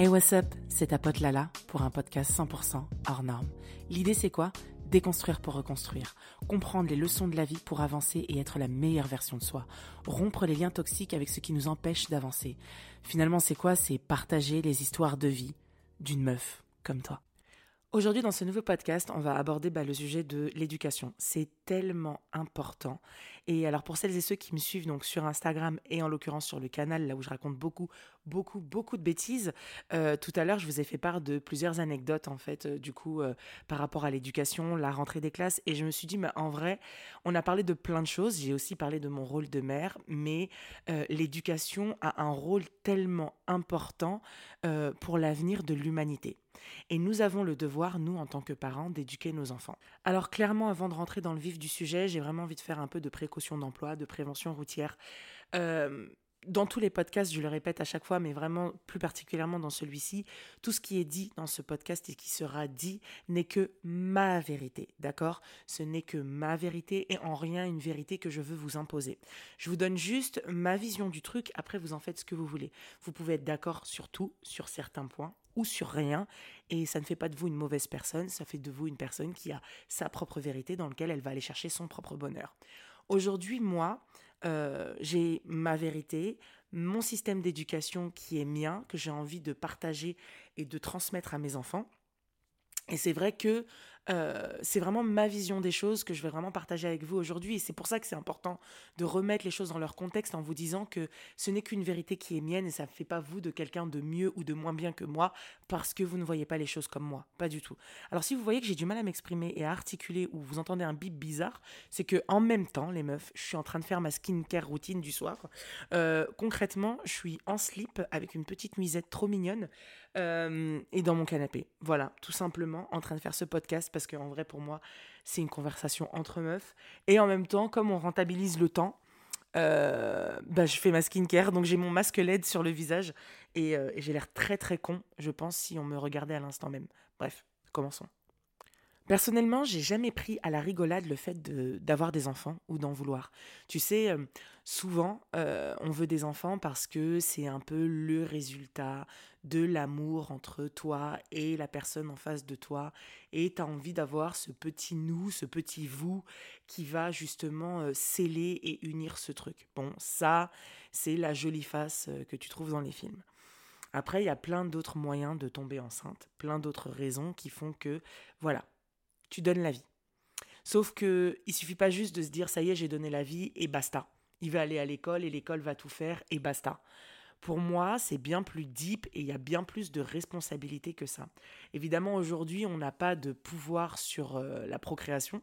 Hey what's up, c'est ta pote Lala pour un podcast 100% hors norme. L'idée c'est quoi? Déconstruire pour reconstruire, comprendre les leçons de la vie pour avancer et être la meilleure version de soi, rompre les liens toxiques avec ce qui nous empêche d'avancer. Finalement c'est quoi? C'est partager les histoires de vie d'une meuf comme toi. Aujourd'hui, dans ce nouveau podcast, on va aborder bah, le sujet de l'éducation. C'est tellement important. Et alors, pour celles et ceux qui me suivent donc sur Instagram et en l'occurrence sur le canal, là où je raconte beaucoup, beaucoup, beaucoup de bêtises, euh, tout à l'heure, je vous ai fait part de plusieurs anecdotes, en fait, euh, du coup, euh, par rapport à l'éducation, la rentrée des classes. Et je me suis dit, mais en vrai, on a parlé de plein de choses. J'ai aussi parlé de mon rôle de mère, mais l'éducation a un rôle tellement important pour l'avenir de l'humanité. Et nous avons le devoir, nous, en tant que parents, d'éduquer nos enfants. Alors clairement, avant de rentrer dans le vif du sujet, j'ai vraiment envie de faire un peu de précaution d'emploi, de prévention routière. Euh, dans tous les podcasts, je le répète à chaque fois, mais vraiment plus particulièrement dans celui-ci, tout ce qui est dit dans ce podcast et qui sera dit n'est que ma vérité, d'accord? Ce n'est que ma vérité et en rien une vérité que je veux vous imposer. Je vous donne juste ma vision du truc, après vous en faites ce que vous voulez. Vous pouvez être d'accord sur tout, sur certains points, ou sur rien. Et ça ne fait pas de vous une mauvaise personne, ça fait de vous une personne qui a sa propre vérité dans laquelle elle va aller chercher son propre bonheur. Aujourd'hui, moi, euh, j'ai ma vérité, mon système d'éducation qui est mien, que j'ai envie de partager et de transmettre à mes enfants. Et c'est vrai que euh, c'est vraiment ma vision des choses que je vais vraiment partager avec vous aujourd'hui. Et c'est pour ça que c'est important de remettre les choses dans leur contexte en vous disant que ce n'est qu'une vérité qui est mienne et ça ne fait pas vous de quelqu'un de mieux ou de moins bien que moi parce que vous ne voyez pas les choses comme moi. Pas du tout. Alors si vous voyez que j'ai du mal à m'exprimer et à articuler ou vous entendez un bip bizarre, c'est que en même temps, les meufs, je suis en train de faire ma skincare routine du soir. Euh, concrètement, je suis en slip avec une petite nuisette trop mignonne euh, et dans mon canapé. Voilà, tout simplement en train de faire ce podcast parce qu'en vrai, pour moi, c'est une conversation entre meufs. Et en même temps, comme on rentabilise le temps, euh, bah, je fais ma skincare, donc j'ai mon masque LED sur le visage euh, et j'ai l'air très très con, je pense, si on me regardait à l'instant même. Bref, commençons. Personnellement, j'ai jamais pris à la rigolade le fait d'avoir des enfants ou d'en vouloir. Tu sais, euh, souvent, euh, on veut des enfants parce que c'est un peu le résultat de l'amour entre toi et la personne en face de toi. Et tu as envie d'avoir ce petit nous, ce petit vous qui va justement euh, sceller et unir ce truc. Bon, ça, c'est la jolie face que tu trouves dans les films. Après, il y a plein d'autres moyens de tomber enceinte, plein d'autres raisons qui font que, voilà, tu donnes la vie. Sauf que il suffit pas juste de se dire ça y est, j'ai donné la vie et basta. Il va aller à l'école et l'école va tout faire et basta. Pour moi, c'est bien plus deep et il y a bien plus de responsabilité que ça. Évidemment, aujourd'hui, on n'a pas de pouvoir sur euh, la procréation.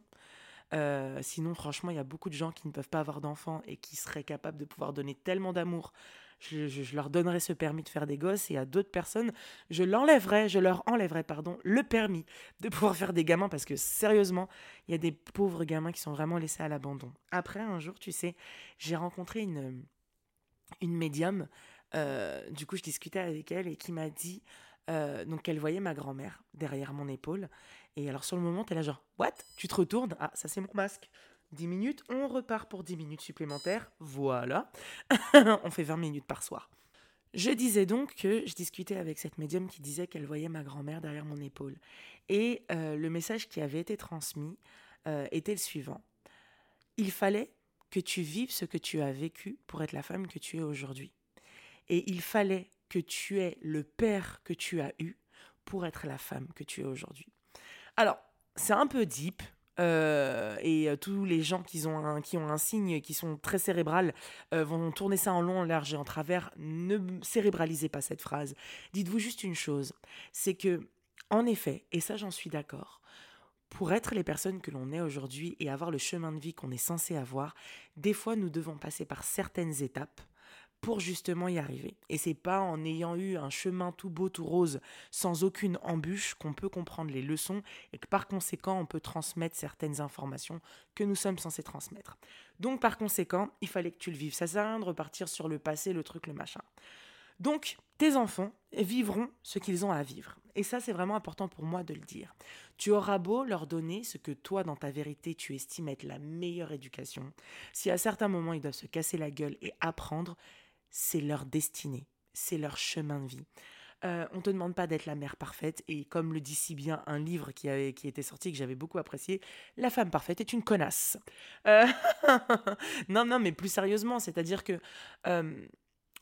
Euh, sinon, franchement, il y a beaucoup de gens qui ne peuvent pas avoir d'enfants et qui seraient capables de pouvoir donner tellement d'amour je, leur donnerai ce permis de faire des gosses et à d'autres personnes, je l'enlèverai, je leur enlèverai, pardon, le permis de pouvoir faire des gamins parce que sérieusement, il y a des pauvres gamins qui sont vraiment laissés à l'abandon. Après, un jour, tu sais, j'ai rencontré une, une médium, euh, du coup, je discutais avec elle et qui m'a dit euh, donc qu'elle voyait ma grand-mère derrière mon épaule. Et alors sur le moment, elle a genre, what? Tu te retournes? Ah, ça c'est mon masque. 10 minutes, on repart pour 10 minutes supplémentaires. Voilà. on fait 20 minutes par soir. Je disais donc que je discutais avec cette médium qui disait qu'elle voyait ma grand-mère derrière mon épaule. Et euh, le message qui avait été transmis euh, était le suivant. Il fallait que tu vives ce que tu as vécu pour être la femme que tu es aujourd'hui. Et il fallait que tu aies le père que tu as eu pour être la femme que tu es aujourd'hui. Alors, c'est un peu deep, euh, et euh, tous les gens qui ont, un, qui ont un signe qui sont très cérébral euh, vont tourner ça en long, en large et en travers. Ne cérébralisez pas cette phrase. Dites-vous juste une chose, c'est que, en effet, et ça j'en suis d'accord, pour être les personnes que l'on est aujourd'hui et avoir le chemin de vie qu'on est censé avoir, des fois nous devons passer par certaines étapes pour justement y arriver. Et c'est pas en ayant eu un chemin tout beau, tout rose, sans aucune embûche, qu'on peut comprendre les leçons et que par conséquent on peut transmettre certaines informations que nous sommes censés transmettre. Donc par conséquent, il fallait que tu le vives. Ça sert à rien de repartir sur le passé, le truc, le machin. Donc, tes enfants vivront ce qu'ils ont à vivre. Et ça, c'est vraiment important pour moi de le dire. Tu auras beau leur donner ce que toi, dans ta vérité, tu estimes être la meilleure éducation. Si à certains moments, ils doivent se casser la gueule et apprendre, c'est leur destinée, c'est leur chemin de vie. Euh, on te demande pas d'être la mère parfaite. Et comme le dit si bien un livre qui, avait, qui était sorti, que j'avais beaucoup apprécié, La femme parfaite est une connasse. Euh, non, non, mais plus sérieusement, c'est-à-dire que euh,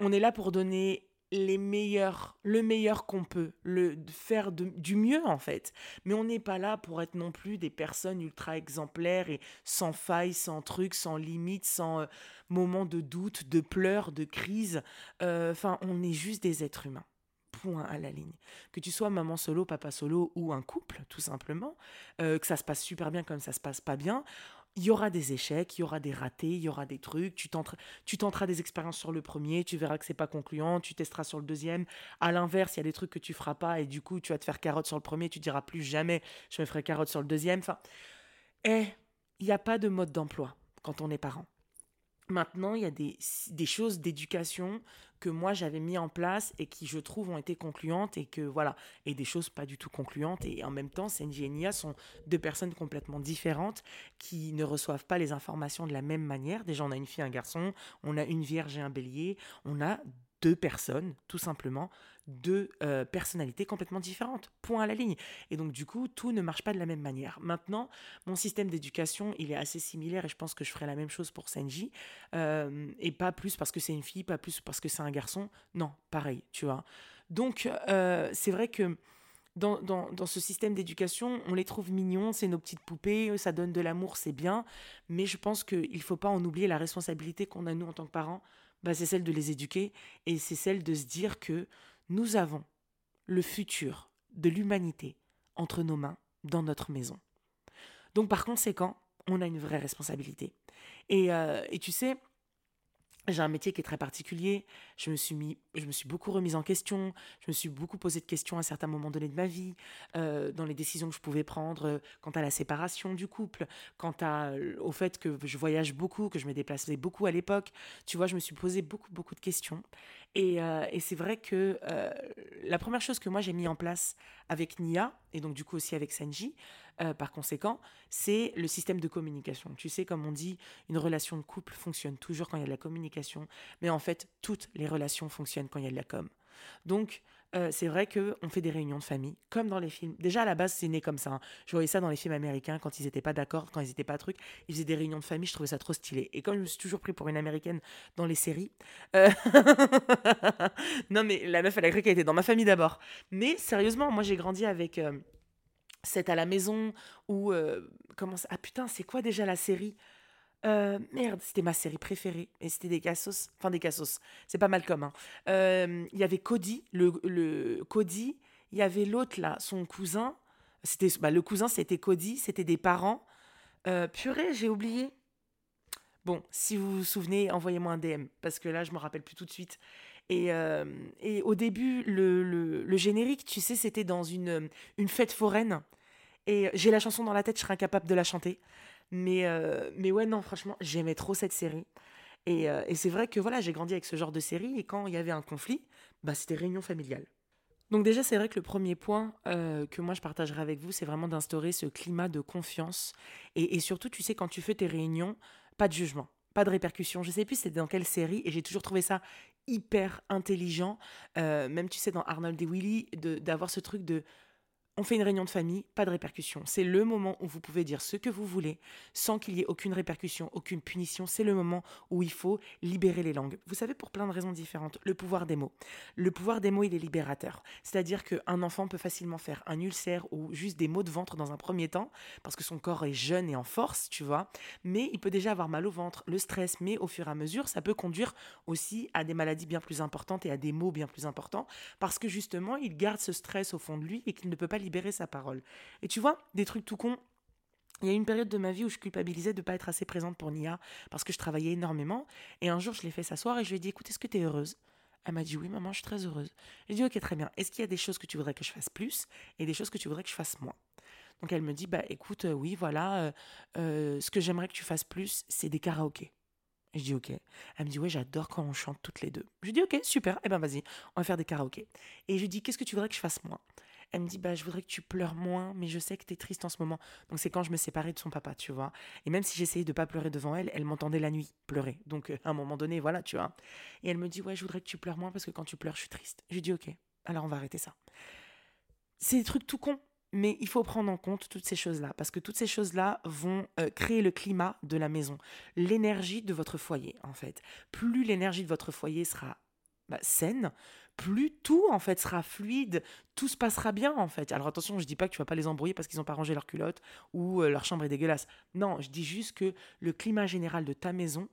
on est là pour donner les meilleurs, le meilleur qu'on peut, le faire du mieux en fait. Mais on n'est pas là pour être non plus des personnes ultra exemplaires et sans faille, sans truc, sans limite, sans euh, moment de doute, de pleurs, de crise. Euh, enfin, on est juste des êtres humains. Point à la ligne. Que tu sois maman solo, papa solo ou un couple, tout simplement, euh, que ça se passe super bien comme ça se passe pas bien, il y aura des échecs, il y aura des ratés, il y aura des trucs. Tu, tenteras, des expériences sur le premier, tu verras que c'est pas concluant, tu testeras sur le deuxième. À l'inverse, il y a des trucs que tu feras pas et du coup, tu vas te faire carotte sur le premier, tu diras plus jamais je me ferai carotte sur le deuxième. Enfin, eh, il n'y a pas de mode d'emploi quand on est parent. Maintenant, il y a des, des choses d'éducation que moi j'avais mis en place et qui je trouve ont été concluantes et que voilà, et des choses pas du tout concluantes et en même temps Senji et Nia sont deux personnes complètement différentes qui ne reçoivent pas les informations de la même manière. Déjà on a une fille, un garçon, on a une vierge et un bélier, on a deux personnes, tout simplement, deux euh, personnalités complètement différentes. Point à la ligne. Et donc, du coup, tout ne marche pas de la même manière. Maintenant, mon système d'éducation, il est assez similaire et je pense que je ferai la même chose pour Senji. Euh, et pas plus parce que c'est une fille, pas plus parce que c'est un garçon. Non, pareil, tu vois. Donc, euh, c'est vrai que. Dans, dans, dans, ce système d'éducation, on les trouve mignons, c'est nos petites poupées, ça donne de l'amour, c'est bien, mais je pense qu'il ne faut pas en oublier la responsabilité qu'on a, nous, en tant que parents, bah, c'est celle de les éduquer et c'est celle de se dire que nous avons le futur de l'humanité entre nos mains dans notre maison. Donc par conséquent, on a une vraie responsabilité. Et, euh, et tu sais, j'ai un métier qui est très particulier. Je me suis mis, je me suis beaucoup remise en question. Je me suis beaucoup posé de questions à certains moments donnés de ma vie, euh, dans les décisions que je pouvais prendre euh, quant à la séparation du couple, quant à, euh, au fait que je voyage beaucoup, que je me déplaçais beaucoup à l'époque. Tu vois, je me suis posé beaucoup, beaucoup de questions. Et, c'est vrai que la première chose que moi j'ai mis en place avec Nia, et donc du coup aussi avec Sanji, euh, par conséquent, c'est le système de communication. Tu sais, comme on dit, une relation de couple fonctionne toujours quand il y a de la communication, mais en fait, toutes les relations fonctionnent quand il y a de la com. Donc, euh, c'est vrai qu'on fait des réunions de famille, comme dans les films. Déjà, à la base, c'est né comme ça. Hein. Je voyais ça dans les films américains, quand ils n'étaient pas d'accord, quand ils n'étaient pas trucs. Ils faisaient des réunions de famille, je trouvais ça trop stylé. Et comme je me suis toujours pris pour une américaine dans les séries. Euh, non, mais la meuf, elle a cru qu'elle était dans ma famille d'abord. Mais sérieusement, moi, j'ai grandi avec c'est à la maison ou euh, comment ça... ah putain c'est quoi déjà la série? Euh, merde c'était ma série préférée et c'était des cassos enfin des cassos c'est pas mal comme hein. euh, il y avait Cody le, le Cody il y avait l'autre là son cousin c'était bah, le cousin c'était Cody c'était des parents. Purée j'ai oublié. Bon si vous vous souvenez envoyez-moi un DM parce que là je me rappelle plus tout de suite et, euh, et au début, le, le, générique, tu sais, c'était dans une, une fête foraine. Et j'ai la chanson dans la tête, je serais incapable de la chanter. Mais, euh, mais ouais, non, franchement, j'aimais trop cette série. Et, euh, et c'est vrai que voilà, j'ai grandi avec ce genre de série. Et quand il y avait un conflit, bah, c'était réunion familiale. Donc déjà, c'est vrai que le premier point que moi je partagerai avec vous, c'est vraiment d'instaurer ce climat de confiance. Et, et, surtout, tu sais, quand tu fais tes réunions, pas de jugement pas de répercussions. Je sais plus c'était dans quelle série et j'ai toujours trouvé ça hyper intelligent. Euh, même tu sais dans Arnold et Willy d'avoir ce truc de on fait une réunion de famille, pas de répercussion. C'est le moment où vous pouvez dire ce que vous voulez sans qu'il y ait aucune répercussion, aucune punition. C'est le moment où il faut libérer les langues. Vous savez, pour plein de raisons différentes, le pouvoir des mots. Le pouvoir des mots, il est libérateur. C'est-à-dire qu'un enfant peut facilement faire un ulcère ou juste des maux de ventre dans un premier temps, parce que son corps est jeune et en force, tu vois. Mais il peut déjà avoir mal au ventre, le stress, mais au fur et à mesure, ça peut conduire aussi à des maladies bien plus importantes et à des maux bien plus importants, parce que justement, il garde ce stress au fond de lui et qu'il ne peut pas libérer sa parole. Et tu vois, des trucs tout cons. Il y a une période de ma vie où je culpabilisais de ne pas être assez présente pour Nia parce que je travaillais énormément. Et un jour, je l'ai fait s'asseoir et je lui ai dit Écoute, est-ce que tu es heureuse? Elle m'a dit Oui, maman, je suis très heureuse. J'ai dit Ok, très bien. Est-ce qu'il y a des choses que tu voudrais que je fasse plus et des choses que tu voudrais que je fasse moins? Donc elle me dit Bah écoute, euh, oui, voilà, euh, euh, ce que j'aimerais que tu fasses plus, c'est des karaokés. Je dis ok. Elle me dit ouais j'adore quand on chante toutes les deux. Je dis ok super. Eh ben vas-y on va faire des karaokés. Et je lui dis qu'est-ce que tu voudrais que je fasse moins? Elle me dit bah je voudrais que tu pleures moins mais je sais que tu es triste en ce moment. Donc c'est quand je me séparais de son papa tu vois. Et même si j'essayais de pas pleurer devant elle elle m'entendait la nuit pleurer. Donc euh, à un moment donné voilà tu vois. Et elle me dit ouais je voudrais que tu pleures moins parce que quand tu pleures je suis triste. Je dis ok Alors on va arrêter ça. C'est des trucs tout cons, mais il faut prendre en compte toutes ces choses-là, parce que toutes ces choses-là vont euh, créer le climat de la maison, l'énergie de votre foyer, en fait. Plus l'énergie de votre foyer sera bah, saine, plus tout en fait sera fluide, tout se passera bien en fait. Alors attention, je dis pas que tu vas pas les embrouiller parce qu'ils n'ont pas rangé leur culotte ou euh, leur chambre est dégueulasse. Non, je dis juste que le climat général de ta maison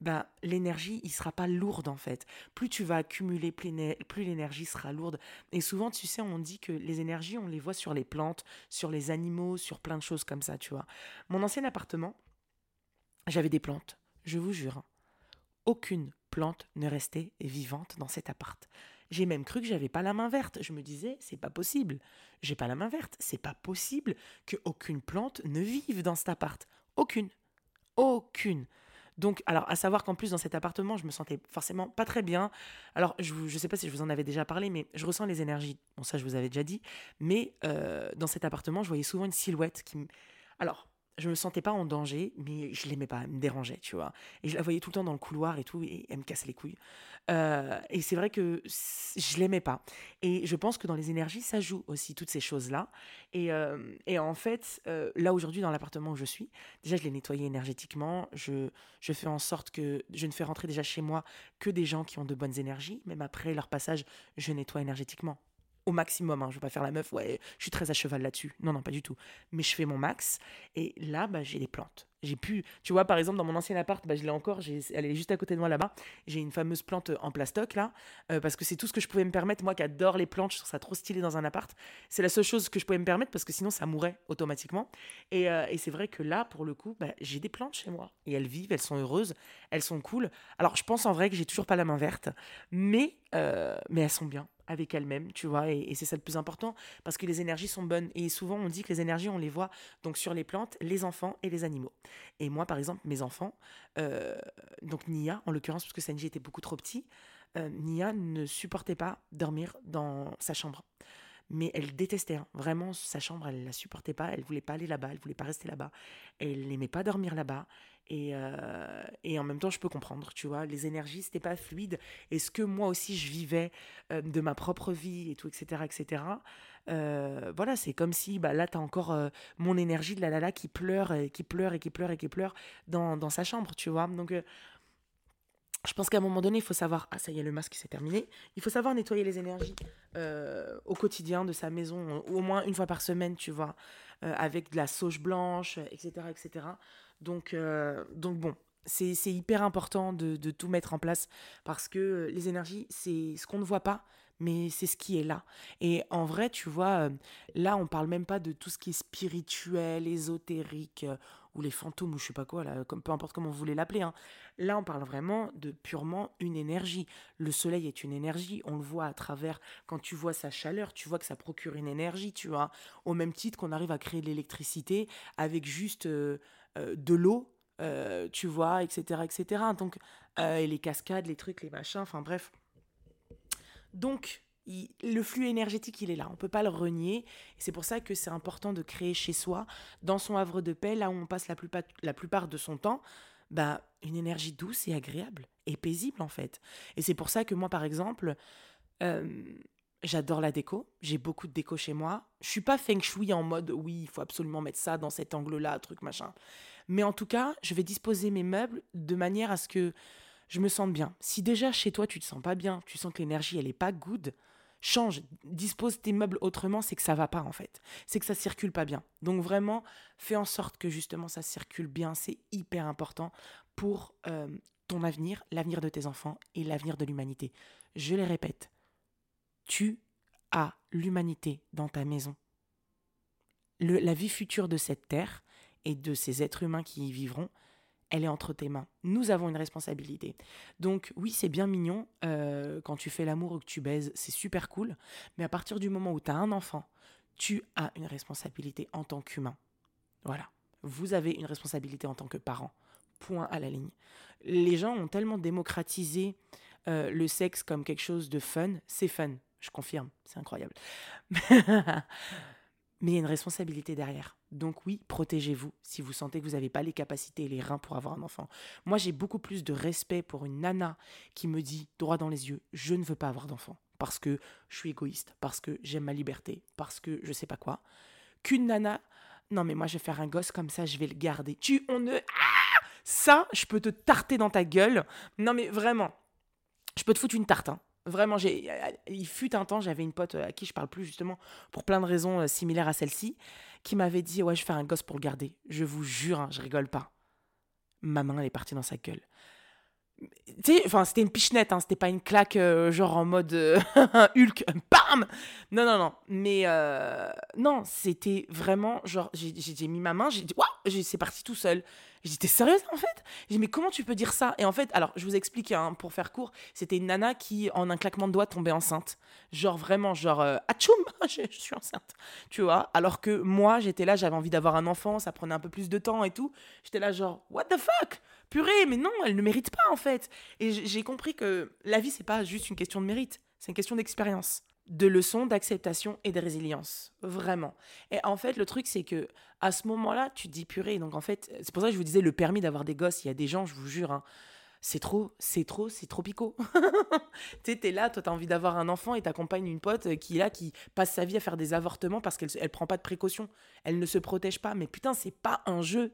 ben, l'énergie, il sera pas lourde en fait. Plus tu vas accumuler, plus l'énergie sera lourde. Et souvent, tu sais, on dit que les énergies, on les voit sur les plantes, sur les animaux, sur plein de choses comme ça, tu vois. Mon ancien appartement, j'avais des plantes, je vous jure. Aucune plante ne restait vivante dans cet appart. J'ai même cru que j'avais pas la main verte. Je me disais, c'est pas possible. J'ai pas la main verte. C'est pas possible qu'aucune plante ne vive dans cet appart. Aucune. Aucune. Donc, alors, à savoir qu'en plus, dans cet appartement, je me sentais forcément pas très bien. Alors, je ne sais pas si je vous en avais déjà parlé, mais je ressens les énergies. Bon, ça, je vous avais déjà dit. Mais euh, dans cet appartement, je voyais souvent une silhouette qui. Alors, je me sentais pas en danger, mais je l'aimais pas, elle me dérangeait, tu vois. Et je la voyais tout le temps dans le couloir et tout, et elle me casse les couilles. Euh, et c'est vrai que je l'aimais pas. Et je pense que dans les énergies, ça joue aussi toutes ces choses-là. Et, euh, et, en fait, euh, là aujourd'hui, dans l'appartement où je suis, déjà je l'ai nettoyé énergétiquement. Je, je fais en sorte que je ne fais rentrer déjà chez moi que des gens qui ont de bonnes énergies. Même après leur passage, je nettoie énergétiquement au maximum. Hein. Je vais pas faire la meuf, ouais, je suis très à cheval là-dessus. Non, non, pas du tout. Mais je fais mon max. Et là, bah, j'ai des plantes. J'ai pu, tu vois, par exemple, dans mon ancien appart, bah, je l'ai encore, elle est juste à côté de moi là-bas. J'ai une fameuse plante en plastoc là, euh, parce que c'est tout ce que je pouvais me permettre. Moi qui adore les plantes, je trouve ça trop stylé dans un appart. C'est la seule chose que je pouvais me permettre parce que sinon ça mourrait automatiquement. Et, euh, c'est vrai que là, pour le coup, bah, j'ai des plantes chez moi. Et elles vivent, elles sont heureuses, elles sont cool. Alors je pense en vrai que j'ai toujours pas la main verte, mais, euh, mais elles sont bien avec elle-même, tu vois, et, c'est ça le plus important, parce que les énergies sont bonnes. Et souvent, on dit que les énergies, on les voit donc sur les plantes, les enfants et les animaux. Et moi, par exemple, mes enfants, euh, donc Nia, en l'occurrence, parce que Sanji était beaucoup trop petit, euh, Nia ne supportait pas dormir dans sa chambre mais elle détestait hein. vraiment sa chambre, elle la supportait pas, elle voulait pas aller là-bas, elle voulait pas rester là-bas, elle n'aimait pas dormir là-bas et, euh, et en même temps je peux comprendre, tu vois, les énergies c'était pas fluide et ce que moi aussi je vivais euh, de ma propre vie et tout etc etc. Euh, voilà c'est comme si bah là t'as encore mon énergie de la la la qui pleure et qui pleure et qui pleure et qui pleure dans, dans sa chambre, tu vois donc je pense qu'à un moment donné, il faut savoir. Ah, ça y est, le masque s'est terminé. Il faut savoir nettoyer les énergies au quotidien de sa maison, au moins une fois par semaine, tu vois, avec de la sauge blanche, etc. etc. Donc, euh, donc bon, c'est hyper important de, de, tout mettre en place parce que les énergies, c'est ce qu'on ne voit pas, mais c'est ce qui est là. Et en vrai, tu vois, là, on parle même pas de tout ce qui est spirituel, ésotérique ou les fantômes ou je sais pas quoi, là, comme, peu importe comment vous voulez l'appeler. Hein. Là, on parle vraiment de purement une énergie. Le soleil est une énergie, on le voit à travers, quand tu vois sa chaleur, tu vois que ça procure une énergie, tu vois. Au même titre qu'on arrive à créer de l'électricité avec juste euh, euh, de l'eau, euh, tu vois, etc., etc. Donc, et les cascades, les trucs, les machins, enfin bref. Donc, le flux énergétique, il est là. On ne peut pas le renier. C'est pour ça que c'est important de créer chez soi, dans son havre de paix, là où on passe la plupart, la plupart de son temps, bah, une énergie douce et agréable et paisible en fait. Et c'est pour ça que moi, par exemple, euh, j'adore la déco. J'ai beaucoup de déco chez moi. Je suis pas feng shui en mode oui, il faut absolument mettre ça dans cet angle-là, truc machin. Mais en tout cas, je vais disposer mes meubles de manière à ce que je me sente bien. Si déjà chez toi tu te sens pas bien, tu sens que l'énergie elle est pas good, change, dispose tes meubles autrement, c'est que ça va pas en fait. C'est que ça circule pas bien. Donc vraiment, fais en sorte que justement ça circule bien. C'est hyper important pour euh, ton avenir, l'avenir de tes enfants et l'avenir de l'humanité. Je les répète, tu as l'humanité dans ta maison. la vie future de cette terre et de ces êtres humains qui y vivront, elle est entre tes mains. Nous avons une responsabilité. Donc oui, c'est bien mignon euh, quand tu fais l'amour ou que tu baises, c'est super cool. Mais à partir du moment où tu as un enfant, tu as une responsabilité en tant qu'humain. Voilà. Vous avez une responsabilité en tant que parent. Point à la ligne. Les gens ont tellement démocratisé euh, le sexe comme quelque chose de fun. C'est fun, je confirme, c'est incroyable. Mais il y a une responsabilité derrière. Donc oui, protégez-vous si vous sentez que vous n'avez pas les capacités et les reins pour avoir un enfant. Moi, j'ai beaucoup plus de respect pour une nana qui me dit droit dans les yeux, je ne veux pas avoir d'enfant. parce que je suis égoïste, parce que j'aime ma liberté, parce que je sais pas quoi, qu'une nana, non mais moi je vais faire un gosse comme ça, je vais le garder. Tu, on ne... Ah ça, je peux te tarter dans ta gueule. Non mais vraiment, je peux te foutre une tarte. Hein. Vraiment, j'ai, il fut un temps, j'avais une pote à qui je parle plus justement pour plein de raisons euh, similaires à celle-ci, qui m'avait dit ouais je vais faire un gosse pour le garder. Je vous jure, hein, je rigole pas. Ma main elle est partie dans sa gueule tu sais, enfin, c'était une pichenette, hein, c'était pas une claque euh, genre en mode euh, Hulk, bam Non, non, non. Mais euh, non, c'était vraiment genre, j'ai mis ma main, j'ai dit, waouh, c'est parti tout seul. J'ai dit, t'es sérieuse en fait? J'ai dit, mais comment tu peux dire ça? Et en fait, alors, je vous explique, hein, pour faire court, c'était une nana qui, en un claquement de doigts, tombait enceinte. Genre vraiment, genre, atchoum, je, je suis enceinte. Tu vois? Alors que moi, j'étais là, j'avais envie d'avoir un enfant, ça prenait un peu plus de temps et tout. J'étais là, genre, what the fuck? Purée, mais non, elle ne mérite pas en fait. Et j'ai compris que la vie, c'est pas juste une question de mérite, c'est une question d'expérience, de leçons, d'acceptation et de résilience. Vraiment. Et en fait, le truc, c'est que à ce moment-là, tu te dis purée. Donc en fait, c'est pour ça que je vous disais le permis d'avoir des gosses. Il y a des gens, je vous jure, hein, c'est trop, c'est trop, c'est trop picot. tu es là, toi, tu as envie d'avoir un enfant et t'accompagnes une pote qui est là, qui passe sa vie à faire des avortements parce qu'elle elle prend pas de précautions. Elle ne se protège pas. Mais putain, c'est pas un jeu.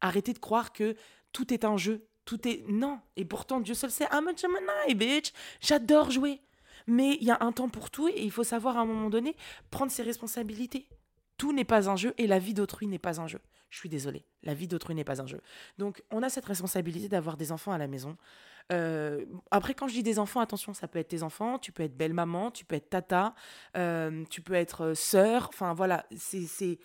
Arrêtez de croire que tout est un jeu. Tout est. Non. Et pourtant, Dieu seul sait. I'm a Gemini, bitch. J'adore jouer. Mais il y a un temps pour tout et il faut savoir à un moment donné prendre ses responsabilités. Tout n'est pas un jeu et la vie d'autrui n'est pas un jeu. Je suis désolée, la vie d'autrui n'est pas un jeu. Donc on a cette responsabilité d'avoir des enfants à la maison. Euh, après, quand je dis des enfants, attention, ça peut être tes enfants, tu peux être belle-maman, tu peux être tata, euh, tu peux être euh, sœur. Enfin voilà, c'est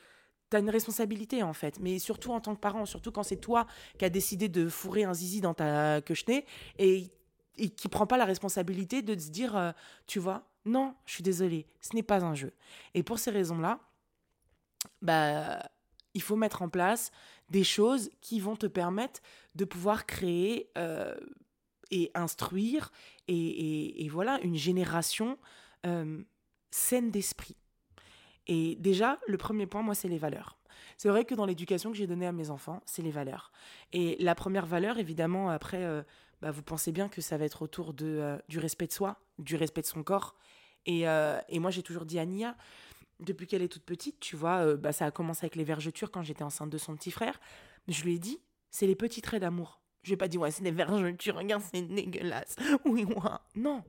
tu une responsabilité en fait. Mais surtout en tant que parent, surtout quand c'est toi qui as décidé de fourrer un zizi dans ta quechenée et, et qui prend pas la responsabilité de se dire, euh, tu vois, non, je suis désolée, ce n'est pas un jeu. Et pour ces raisons-là, bah, il faut mettre en place des choses qui vont te permettre de pouvoir créer euh, et instruire et, et, voilà une génération euh, saine d'esprit. Et déjà, le premier point, moi, c'est les valeurs. C'est vrai que dans l'éducation que j'ai donnée à mes enfants, c'est les valeurs. Et la première valeur, évidemment, après, bah, vous pensez bien que ça va être autour de, euh, du respect de soi, du respect de son corps. Et, euh, et moi, j'ai toujours dit à Nia, depuis qu'elle est toute petite, tu vois, bah, ça a commencé avec les vergetures quand j'étais enceinte de son petit frère. Je lui ai dit, c'est les petits traits d'amour. Je lui ai pas dit, ouais, c'est des vergetures, regarde, c'est dégueulasse. Oui, ouais. Non.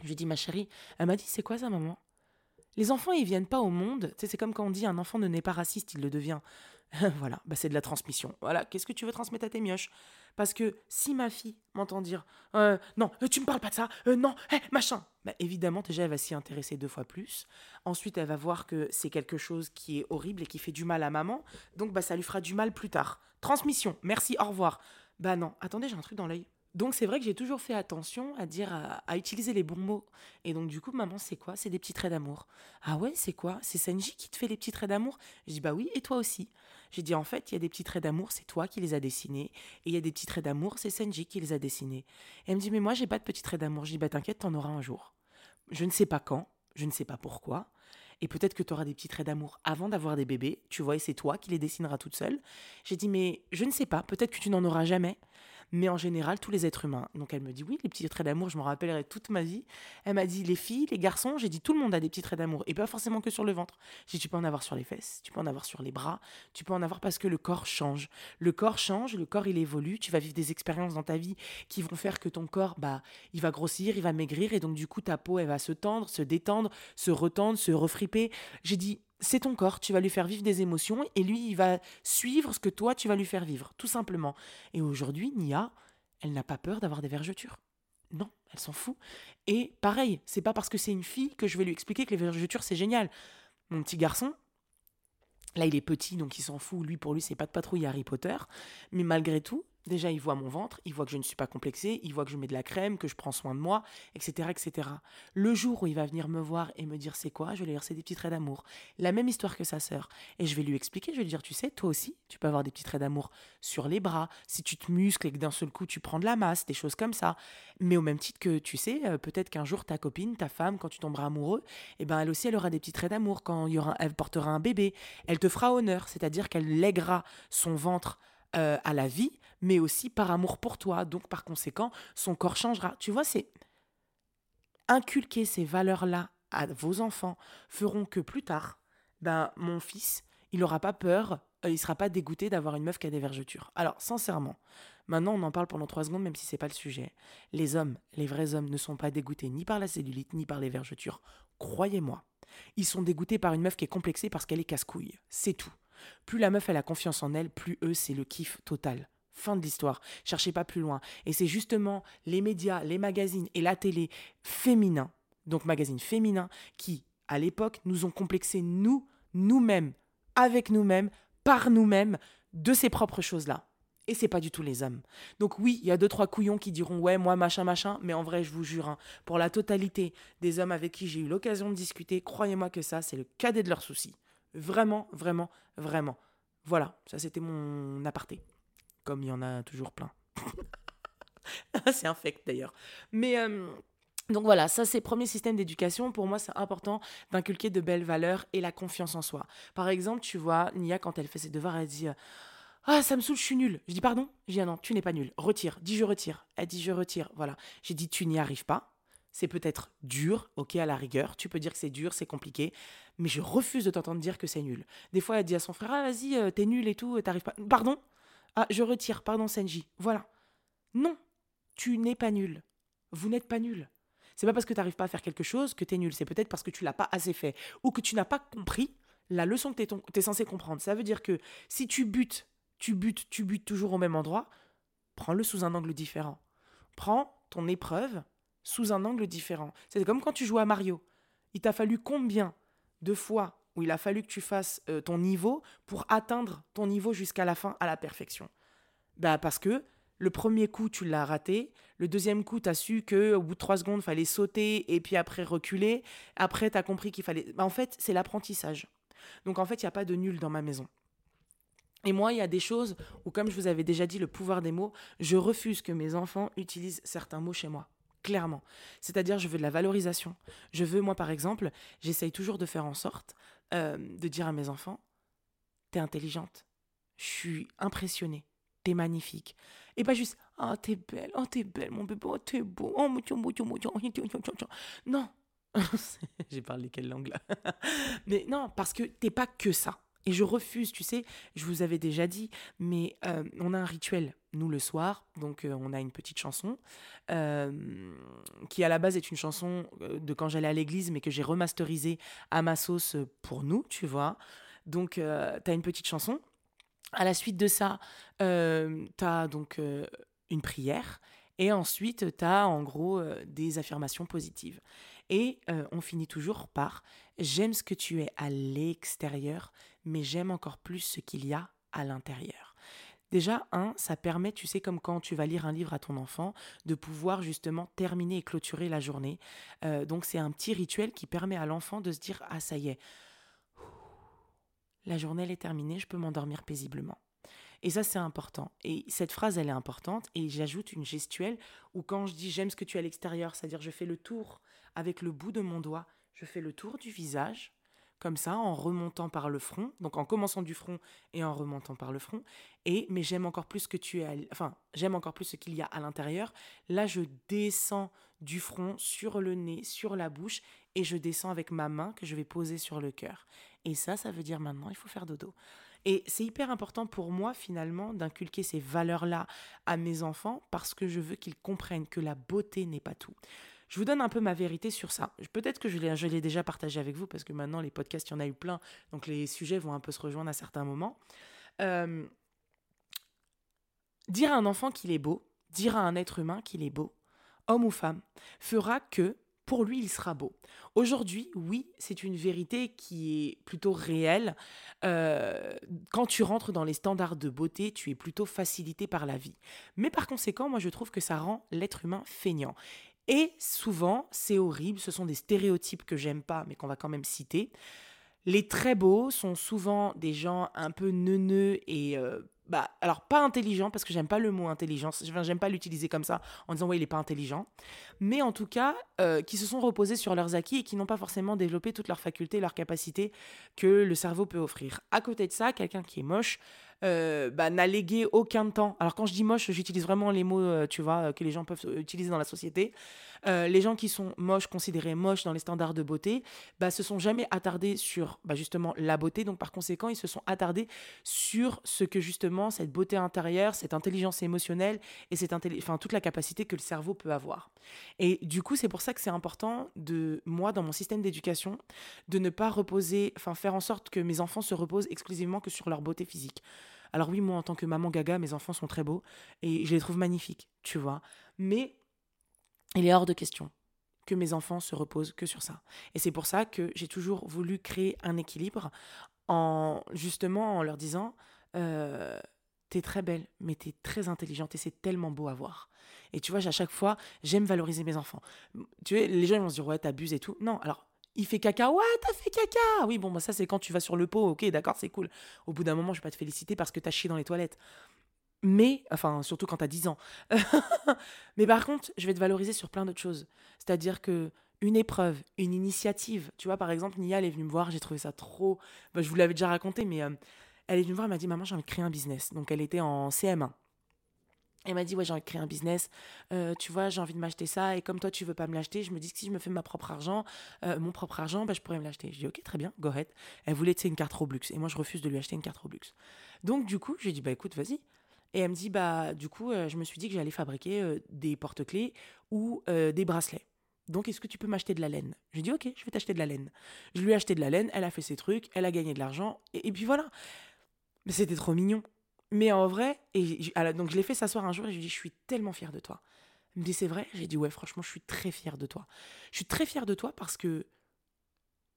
Je lui ai dit, ma chérie, elle m'a dit, c'est quoi ça, maman? Les enfants, ils viennent pas au monde. c'est comme quand on dit un enfant ne naît pas raciste, il le devient. voilà, bah c'est de la transmission. Voilà, qu'est-ce que tu veux transmettre à tes mioches? Parce que si ma fille m'entend dire euh, non, euh, tu me parles pas de ça, euh, non, hé, machin, bah évidemment, déjà, elle va s'y intéresser deux fois plus. Ensuite, elle va voir que c'est quelque chose qui est horrible et qui fait du mal à maman. Donc, bah, ça lui fera du mal plus tard. Transmission, merci, au revoir. Bah non, attendez, j'ai un truc dans l'œil. Donc c'est vrai que j'ai toujours fait attention à dire à, utiliser les bons mots. Et donc du coup, maman, c'est quoi? C'est des petits traits d'amour. Ah ouais, c'est quoi? C'est Senji qui te fait les petits traits d'amour Je dis bah oui, et toi aussi? J'ai dit en fait, il y a des petits traits d'amour, c'est toi qui les as dessinés, et il y a des petits traits d'amour, c'est Senji qui les a dessinés. Et elle me dit mais moi j'ai pas de petits traits d'amour. Je dis bah t'inquiète, t'en auras un jour. Je ne sais pas quand, je ne sais pas pourquoi. Et peut-être que tu auras des petits traits d'amour avant d'avoir des bébés, tu vois, et c'est toi qui les dessineras toute seule. J'ai dit, mais je ne sais pas, peut-être que tu n'en auras jamais mais en général, tous les êtres humains. Donc elle me dit oui, les petits traits d'amour, je m'en rappellerai toute ma vie. Elle m'a dit les filles, les garçons, j'ai dit tout le monde a des petits traits d'amour, et pas forcément que sur le ventre. J'ai dit tu peux en avoir sur les fesses, tu peux en avoir sur les bras, tu peux en avoir parce que le corps change. Le corps change, le corps il évolue, tu vas vivre des expériences dans ta vie qui vont faire que ton corps, bah, il va grossir, il va maigrir, et donc du coup ta peau, elle va se tendre, se détendre, se retendre, se refriper. J'ai dit c'est ton corps, tu vas lui faire vivre des émotions et lui, il va suivre ce que toi, tu vas lui faire vivre, tout simplement. Et aujourd'hui, Nia, elle n'a pas peur d'avoir des vergetures. Non, elle s'en fout. Et pareil, c'est pas parce que c'est une fille que je vais lui expliquer que les vergetures, c'est génial. Mon petit garçon, là, il est petit, donc il s'en fout. Lui, pour lui, c'est pas de patrouille Harry Potter. Mais malgré tout, Déjà, il voit mon ventre, il voit que je ne suis pas complexée, il voit que je mets de la crème, que je prends soin de moi, etc., etc. Le jour où il va venir me voir et me dire c'est quoi, je vais lui c'est des petits traits d'amour. La même histoire que sa sœur. Et je vais lui expliquer, je vais lui dire tu sais, toi aussi, tu peux avoir des petits traits d'amour sur les bras, si tu te muscles et que d'un seul coup tu prends de la masse, des choses comme ça. Mais au même titre que tu sais, euh, peut-être qu'un jour ta copine, ta femme, quand tu tomberas amoureux, eh ben elle aussi elle aura des petits traits d'amour quand il y aura, elle portera un bébé. Elle te fera honneur, c'est-à-dire qu'elle lèguera son ventre euh, à la vie, mais aussi par amour pour toi. Donc, par conséquent, son corps changera. Tu vois, c'est. inculquer ces valeurs-là à vos enfants feront que plus tard, ben, mon fils, il n'aura pas peur, euh, il sera pas dégoûté d'avoir une meuf qui a des vergetures. Alors, sincèrement, maintenant on en parle pendant trois secondes, même si c'est pas le sujet. Les hommes, les vrais hommes, ne sont pas dégoûtés ni par la cellulite, ni par les vergetures. Croyez-moi. Ils sont dégoûtés par une meuf qui est complexée parce qu'elle est casse-couille. C'est tout. Plus la meuf elle a confiance en elle, plus eux c'est le kiff total. Fin de l'histoire. Cherchez pas plus loin. Et c'est justement les médias, les magazines et la télé féminins, donc magazines féminins, qui, à l'époque, nous ont complexés, nous, nous-mêmes, avec nous-mêmes, par nous-mêmes, de ces propres choses-là. Et c'est pas du tout les hommes. Donc oui, il y a deux trois couillons qui diront ouais moi machin machin, mais en vrai je vous jure, hein, pour la totalité des hommes avec qui j'ai eu l'occasion de discuter, croyez-moi que ça c'est le cadet de leurs soucis. Vraiment, vraiment, vraiment. Voilà, ça c'était mon aparté. Comme il y en a toujours plein. c'est infect d'ailleurs. Mais euh, donc voilà, ça c'est premier système d'éducation. Pour moi, c'est important d'inculquer de belles valeurs et la confiance en soi. Par exemple, tu vois, Nia, quand elle fait ses devoirs, elle dit Ah, ça me saoule, je suis nulle. Je dis Pardon? Je dis Ah non, tu n'es pas nulle. Retire. Dis Je retire. Elle dit Je retire. Voilà. J'ai dit Tu n'y arrives pas. C'est peut-être dur, ok, à la rigueur. Tu peux dire que c'est dur, c'est compliqué. Mais je refuse de t'entendre dire que c'est nul. Des fois, elle dit à son frère Ah, vas-y, euh, t'es nul et tout, t'arrives pas. Pardon? Ah, je retire. Pardon, Senji. Voilà. Non, tu n'es pas nul. Vous n'êtes pas nul. C'est pas parce que tu n'arrives pas à faire quelque chose que tu es nul. C'est peut-être parce que tu l'as pas assez fait ou que tu n'as pas compris la leçon que tu es, censé comprendre. Ça veut dire que si tu butes, tu butes, tu butes toujours au même endroit, prends-le sous un angle différent. Prends ton épreuve sous un angle différent. C'est comme quand tu joues à Mario. Il t'a fallu combien de fois où il a fallu que tu fasses euh, ton niveau pour atteindre ton niveau jusqu'à la fin à la perfection Bah parce que le premier coup, tu l'as raté. Le deuxième coup, tu as su qu'au bout de trois secondes, fallait sauter et puis après reculer. Après, tu as compris qu'il fallait. Bah, en fait, c'est l'apprentissage. Donc, en fait, il n'y a pas de nul dans ma maison. Et moi, il y a des choses où, comme je vous avais déjà dit, le pouvoir des mots, je refuse que mes enfants utilisent certains mots chez moi. Clairement. C'est-à-dire, je veux de la valorisation. Je veux, moi, par exemple, j'essaye toujours de faire en sorte euh, de dire à mes enfants T'es intelligente. Je suis impressionnée. T'es magnifique. Et pas juste, ah, t'es belle, oh, t'es belle, mon bébé, oh, t'es beau, oh, Non. J'ai parlé quelle langue là? Mais non, parce que t'es pas que ça. Et je refuse, tu sais, je vous avais déjà dit, mais euh, on a un rituel, nous, le soir. Donc, euh, on a une petite chanson euh, qui, à la base, est une chanson de quand j'allais à l'église, mais que j'ai remasterisée à ma sauce pour nous, tu vois. Donc, tu as une petite chanson à la suite de ça, tu as donc une prière et ensuite tu as en gros des affirmations positives. Et on finit toujours par j'aime ce que tu es à l'extérieur, mais j'aime encore plus ce qu'il y a à l'intérieur. Déjà, un, ça permet, tu sais, comme quand tu vas lire un livre à ton enfant, de pouvoir justement terminer et clôturer la journée. donc c'est un petit rituel qui permet à l'enfant de se dire ah ça y est, la journée elle est terminée, je peux m'endormir paisiblement. Et ça, c'est important. Et cette phrase, elle est importante. Et j'ajoute une gestuelle où quand je dis j'aime ce que tu as à l'extérieur, c'est-à-dire je fais le tour avec le bout de mon doigt, je fais le tour du visage, comme ça, en remontant par le front, donc en commençant du front et en remontant par le front. Et mais j'aime encore plus que tu es, enfin j'aime encore plus ce qu'il y a à l'intérieur. Là, je descends du front sur le nez, sur la bouche, et je descends avec ma main que je vais poser sur le cœur. Et ça, ça veut dire maintenant, il faut faire dodo. Et c'est hyper important pour moi, finalement, d'inculquer ces valeurs-là à mes enfants parce que je veux qu'ils comprennent que la beauté n'est pas tout. Je vous donne un peu ma vérité sur ça. Peut-être que je l'ai déjà partagé avec vous parce que maintenant, les podcasts, il y en a eu plein. Donc, les sujets vont un peu se rejoindre à certains moments. Euh, dire à un enfant qu'il est beau, dire à un être humain qu'il est beau, homme ou femme, fera que pour lui, il sera beau. Aujourd'hui, oui, c'est une vérité qui est plutôt réelle. Euh, quand tu rentres dans les standards de beauté, tu es plutôt facilité par la vie. Mais par conséquent, moi, je trouve que ça rend l'être humain feignant. Et souvent, c'est horrible, ce sont des stéréotypes que j'aime pas, mais qu'on va quand même citer. Les très beaux sont souvent des gens un peu neuneux et euh, bah, alors pas intelligent parce que j'aime pas le mot intelligence, j'aime pas l'utiliser comme ça en disant ouais il est pas intelligent, mais en tout cas euh, qui se sont reposés sur leurs acquis et qui n'ont pas forcément développé toutes leurs facultés, leurs capacités que le cerveau peut offrir. À côté de ça, quelqu'un qui est moche euh, bah, n'a légué aucun temps. Alors quand je dis moche, j'utilise vraiment les mots, euh, tu vois, que les gens peuvent utiliser dans la société. Euh, les gens qui sont moches, considérés moches dans les standards de beauté, bah, se sont jamais attardés sur bah, justement la beauté. Donc par conséquent, ils se sont attardés sur ce que justement cette beauté intérieure, cette intelligence émotionnelle et cette enfin, toute la capacité que le cerveau peut avoir. Et du coup, c'est pour ça que c'est important de moi dans mon système d'éducation de ne pas reposer, enfin faire en sorte que mes enfants se reposent exclusivement que sur leur beauté physique. Alors oui, moi en tant que maman gaga, mes enfants sont très beaux et je les trouve magnifiques, tu vois. Mais il est hors de question que mes enfants se reposent que sur ça. Et c'est pour ça que j'ai toujours voulu créer un équilibre en justement en leur disant euh, t'es très belle, mais t'es très intelligente et c'est tellement beau à voir. Et tu vois, à chaque fois, j'aime valoriser mes enfants. Tu vois, les gens vont se dire ouais, t'abuses et tout. Non, alors il fait caca, ouais, t'as fait caca. Oui, bon, bah ça c'est quand tu vas sur le pot, ok, d'accord, c'est cool. Au bout d'un moment, je vais pas te féliciter parce que t'as chié dans les toilettes. Mais, enfin, surtout quand t'as 10 ans. mais par contre, je vais te valoriser sur plein d'autres choses. C'est-à-dire que une épreuve, une initiative. Tu vois, par exemple, Nia, elle est venue me voir, j'ai trouvé ça trop. Bah, je vous l'avais déjà raconté, mais euh, elle est venue me voir, elle m'a dit Maman, j'ai envie de créer un business. Donc, elle était en CM1. Elle m'a dit, ouais, j'ai envie de créer un business, euh, tu vois, j'ai envie de m'acheter ça, et comme toi, tu veux pas me l'acheter, je me dis que si je me fais ma propre argent, euh, mon propre argent, bah, je pourrais me l'acheter. Je dis, ok, très bien, go ahead. Elle voulait, une carte Robux, et moi, je refuse de lui acheter une carte Robux. Donc, du coup, j'ai dit, bah écoute, vas-y. Et elle me dit, bah, du coup, euh, je me suis dit que j'allais fabriquer des porte-clés ou des bracelets. Donc, est-ce que tu peux m'acheter de la laine? J'ai dit, ok, je vais t'acheter de la laine. Je lui ai acheté de la laine, elle a fait ses trucs, elle a gagné de l'argent, et, puis voilà. C'était trop mignon. Mais en vrai, et donc je l'ai fait s'asseoir un jour et je lui ai dit, je suis tellement fière de toi. Elle me dit, c'est vrai? J'ai dit, ouais, franchement, je suis très fière de toi. Je suis très fière de toi parce que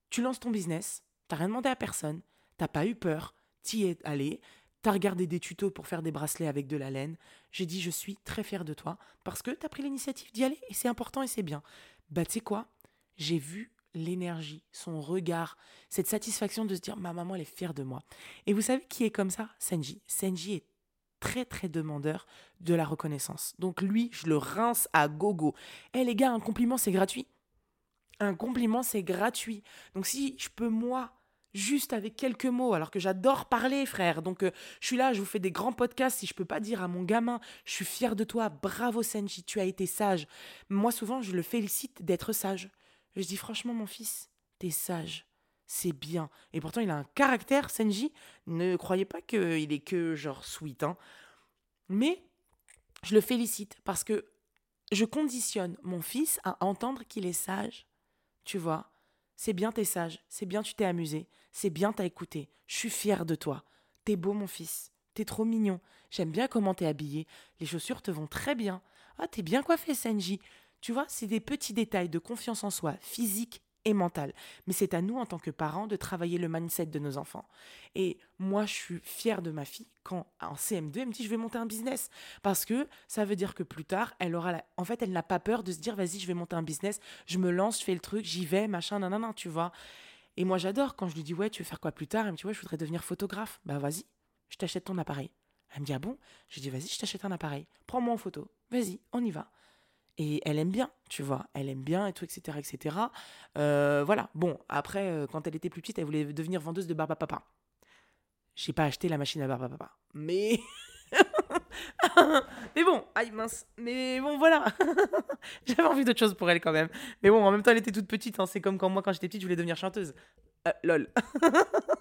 tu lances ton business, t'as rien demandé à personne, t'as pas eu peur, t'y es allé, t'as regardé des tutos pour faire des bracelets avec de la laine. J'ai dit, je suis très fière de toi parce que t'as pris l'initiative d'y aller et c'est important et c'est bien. Bah, tu sais quoi? J'ai vu l'énergie, son regard, cette satisfaction de se dire ma maman elle est fière de moi. Et vous savez qui est comme ça? Senji. Senji est très très demandeur de la reconnaissance. Donc lui, je le rince à gogo. Eh les gars, un compliment c'est gratuit. Un compliment c'est gratuit. Donc si je peux moi juste avec quelques mots, alors que j'adore parler, frère. Donc, euh, je suis là, je vous fais des grands podcasts. Si je peux pas dire à mon gamin, je suis fier de toi, bravo Senji, tu as été sage. Moi, souvent, je le félicite d'être sage. Je dis franchement, mon fils, t'es sage. C'est bien. Et pourtant, il a un caractère, Senji. Ne croyez pas qu'il est que genre sweet. Hein. Mais je le félicite parce que je conditionne mon fils à entendre qu'il est sage. Tu vois, c'est bien, t'es sage. C'est bien, tu t'es amusé. C'est bien, t'as écouté. Je suis fière de toi. T'es beau, mon fils. T'es trop mignon. J'aime bien comment t'es habillé. Les chaussures te vont très bien. Ah, t'es bien coiffé, Senji. Tu vois, c'est des petits détails de confiance en soi, physique et. Mais c'est à nous, en tant que parents, de travailler le mindset de nos enfants. Et moi, je suis fière de ma fille quand, en CM2, elle me dit je vais monter un business. Parce que ça veut dire que plus tard, elle aura. En fait, elle n'a pas peur de se dire vas-y, je vais monter un business, je me lance, je fais le truc, j'y vais, machin, nanana, tu vois. Et moi, j'adore quand je lui dis ouais, tu veux faire quoi plus tard? Elle me dit ouais, je voudrais devenir photographe. Bah vas-y, je t'achète ton appareil. Elle me dit ah bon? Je dis vas-y, je t'achète un appareil. Prends-moi en photo. Vas-y, on y va et elle aime bien, tu vois, elle aime bien et tout, etc., etc. Euh, voilà, bon, après, euh, quand elle était plus petite, elle voulait devenir vendeuse de barbe à papa. J'ai pas acheté la machine à barbe à papa, mais... mais bon, aïe mince, mais bon, voilà. J'avais envie d'autre chose pour elle quand même. Mais bon, en même temps, elle était toute petite, hein. c'est comme quand moi, quand j'étais petite, je voulais devenir chanteuse. Euh, lol.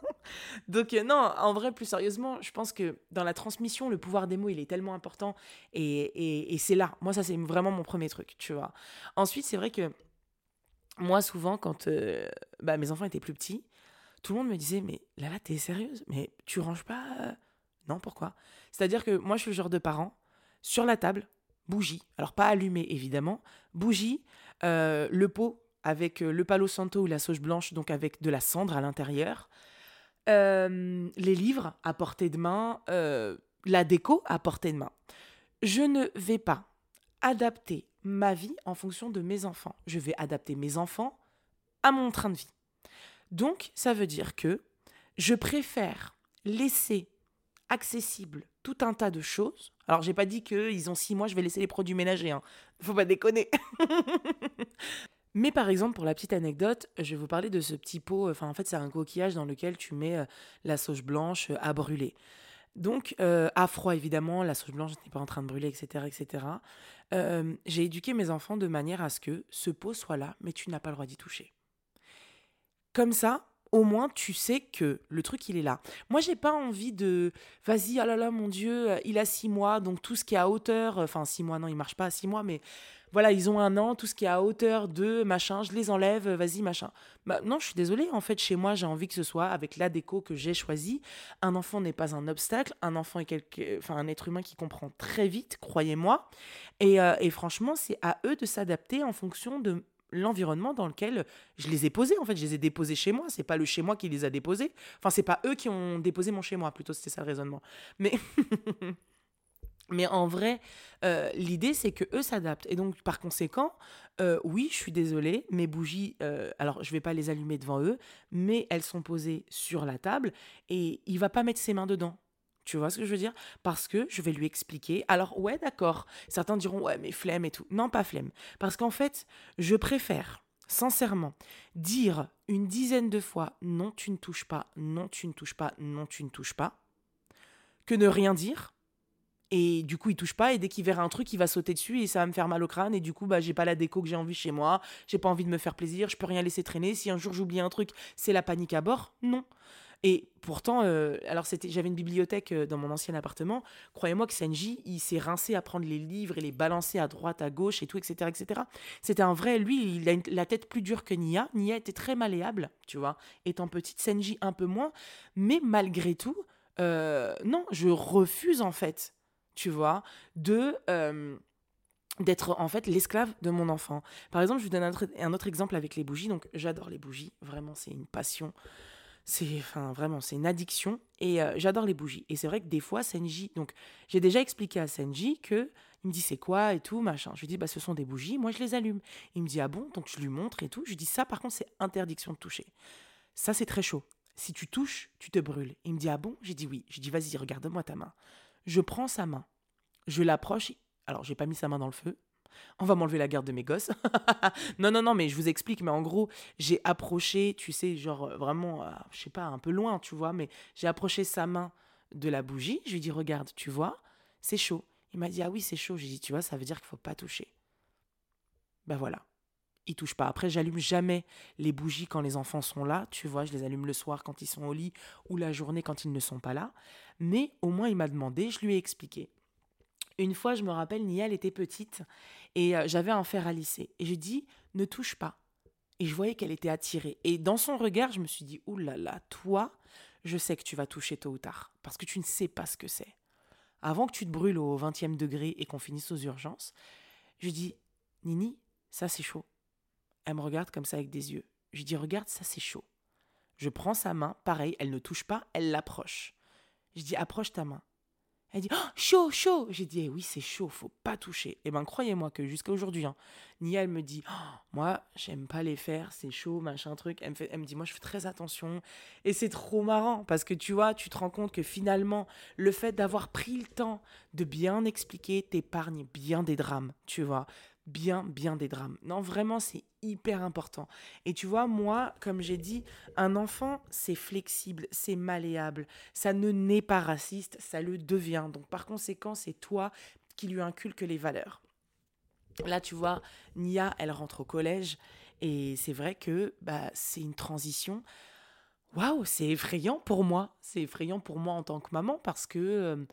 Donc euh, non, en vrai, plus sérieusement, je pense que dans la transmission, le pouvoir des mots, il est tellement important. Et, c'est là. Moi, ça, c'est vraiment mon premier truc, tu vois. Ensuite, c'est vrai que moi, souvent, quand euh, bah, mes enfants étaient plus petits, tout le monde me disait, mais Lala, t'es sérieuse? Mais tu ranges pas Non, pourquoi? C'est-à-dire que moi, je suis le genre de parent, sur la table, bougie. Alors, pas allumée, évidemment. Bougie, le pot avec le palo santo ou la sauge blanche, donc avec de la cendre à l'intérieur. Euh, les livres à portée de main, euh, la déco à portée de main. Je ne vais pas adapter ma vie en fonction de mes enfants. Je vais adapter mes enfants à mon train de vie. Donc, ça veut dire que je préfère laisser accessible tout un tas de choses. Alors, j'ai pas dit qu'ils ont six mois, je vais laisser les produits ménagers. Hein. Faut pas déconner. Mais par exemple, pour la petite anecdote, je vais vous parler de ce petit pot. Enfin, en fait, c'est un coquillage dans lequel tu mets euh, la sauge blanche euh, à brûler. Donc, euh, à froid, évidemment, la sauge blanche n'est pas en train de brûler, etc. etc. Euh, j'ai éduqué mes enfants de manière à ce que ce pot soit là, mais tu n'as pas le droit d'y toucher. Comme ça, au moins tu sais que le truc il est là. Moi j'ai pas envie de vas-y, oh là là mon dieu, euh, il a six mois, donc tout ce qui est à hauteur, enfin six mois non il marche pas à six mois, mais voilà ils ont un an, tout ce qui est à hauteur de machin, je les enlève, vas-y machin. Bah non je suis désolée, en fait chez moi j'ai envie que ce soit avec la déco que j'ai choisi. Un enfant n'est pas un obstacle, un enfant est quelque, enfin un être humain qui comprend très vite, croyez-moi. Et, euh, et franchement c'est à eux de s'adapter en fonction de l'environnement dans lequel je les ai posés. En fait, je les ai déposés chez moi. C'est pas le chez moi qui les a déposés. Enfin, c'est pas eux qui ont déposé mon chez moi. Plutôt, c'était ça le raisonnement. Mais. Mais en vrai, euh, l'idée, c'est que eux s'adaptent. Et donc, par conséquent, euh, oui, je suis désolée, mes bougies, euh, alors je vais pas les allumer devant eux, mais elles sont posées sur la table et il va pas mettre ses mains dedans. Tu vois ce que je veux dire? Parce que je vais lui expliquer. Alors, ouais, d'accord. Certains diront, ouais, mais flemme et tout. Non, pas flemme. Parce qu'en fait, je préfère, sincèrement, dire une dizaine de fois, non, tu ne touches pas, non, tu ne touches pas, non, tu ne touches pas, que ne rien dire. Et du coup, il touche pas, et dès qu'il verra un truc, il va sauter dessus, et ça va me faire mal au crâne, et du coup, bah, j'ai pas la déco que j'ai envie chez moi, j'ai pas envie de me faire plaisir, je peux rien laisser traîner. Si un jour j'oublie un truc, c'est la panique à bord. Non. Et pourtant, euh, alors j'avais une bibliothèque euh, dans mon ancien appartement. Croyez-moi que Senji, il s'est rincé à prendre les livres et les balancer à droite, à gauche et tout, etc., etc. C'était un vrai, lui, il a la tête plus dure que Nia. Nia était très malléable, tu vois, étant petite, Senji un peu moins. Mais malgré tout, euh, non, je refuse en fait, tu vois, de d'être en fait l'esclave de mon enfant. Par exemple, je vous donne un autre, exemple avec les bougies. Donc, j'adore les bougies. Vraiment, c'est une passion. C'est enfin vraiment, c'est une addiction et j'adore les bougies. Et c'est vrai que des fois Senji, donc j'ai déjà expliqué à Senji que il me dit c'est quoi et tout machin. Je lui dis bah ce sont des bougies, moi je les allume. Il me dit ah bon, donc je lui montre et tout. Je lui dis ça par contre c'est interdiction de toucher. Ça c'est très chaud. Si tu touches, tu te brûles. Il me dit ah bon, j'ai dit oui. J'ai dit vas-y regarde-moi ta main. Je prends sa main, je l'approche. Alors j'ai pas mis sa main dans le feu, on va m'enlever la garde de mes gosses. non, non, non, mais je vous explique. Mais en gros, j'ai approché, tu sais, genre euh, vraiment, euh, je sais pas, un peu loin, tu vois, mais j'ai approché sa main de la bougie. Je lui dit, regarde, tu vois, c'est chaud. Il m'a dit, ah oui, c'est chaud. J'ai dit, tu vois, ça veut dire qu'il faut pas toucher. Ben voilà. Il touche pas. Après, j'allume jamais les bougies quand les enfants sont là. Tu vois, je les allume le soir quand ils sont au lit ou la journée quand ils ne sont pas là. Mais au moins, il m'a demandé, je lui ai expliqué. Une fois, je me rappelle, Nia, elle était petite et euh, j'avais un fer à lisser. Et je dis, ne touche pas. Et je voyais qu'elle était attirée. Et dans son regard, je me suis dit, oulala, toi, je sais que tu vas toucher tôt ou tard. Parce que tu ne sais pas ce que c'est. Avant que tu te brûles au 20e degré et qu'on finisse aux urgences, je dis, Nini, ça c'est chaud. Elle me regarde comme ça avec des yeux. Je dis, regarde, ça c'est chaud. Je prends sa main, pareil, elle ne touche pas, elle l'approche. Je dis, approche ta main. Elle dit oh, chaud, chaud. J'ai dit eh oui, c'est chaud, faut pas toucher. Et eh ben croyez-moi que jusqu'à aujourd'hui, hein, Nia elle me dit oh, moi j'aime pas les faire, c'est chaud, machin truc. Elle me, fait, elle me dit moi je fais très attention. Et c'est trop marrant parce que tu vois, tu te rends compte que finalement le fait d'avoir pris le temps de bien expliquer t'épargne bien des drames, tu vois bien, bien des drames. Non, vraiment, c'est hyper important. Et tu vois, moi, comme j'ai dit, un enfant, c'est flexible, c'est malléable. Ça ne naît pas raciste, ça le devient. Donc, par conséquent, c'est toi qui lui inculque les valeurs. Là, tu vois, Nia, elle rentre au collège. Et c'est vrai que bah, c'est une transition. Waouh, c'est effrayant pour moi. C'est effrayant pour moi en tant que maman parce que, euh,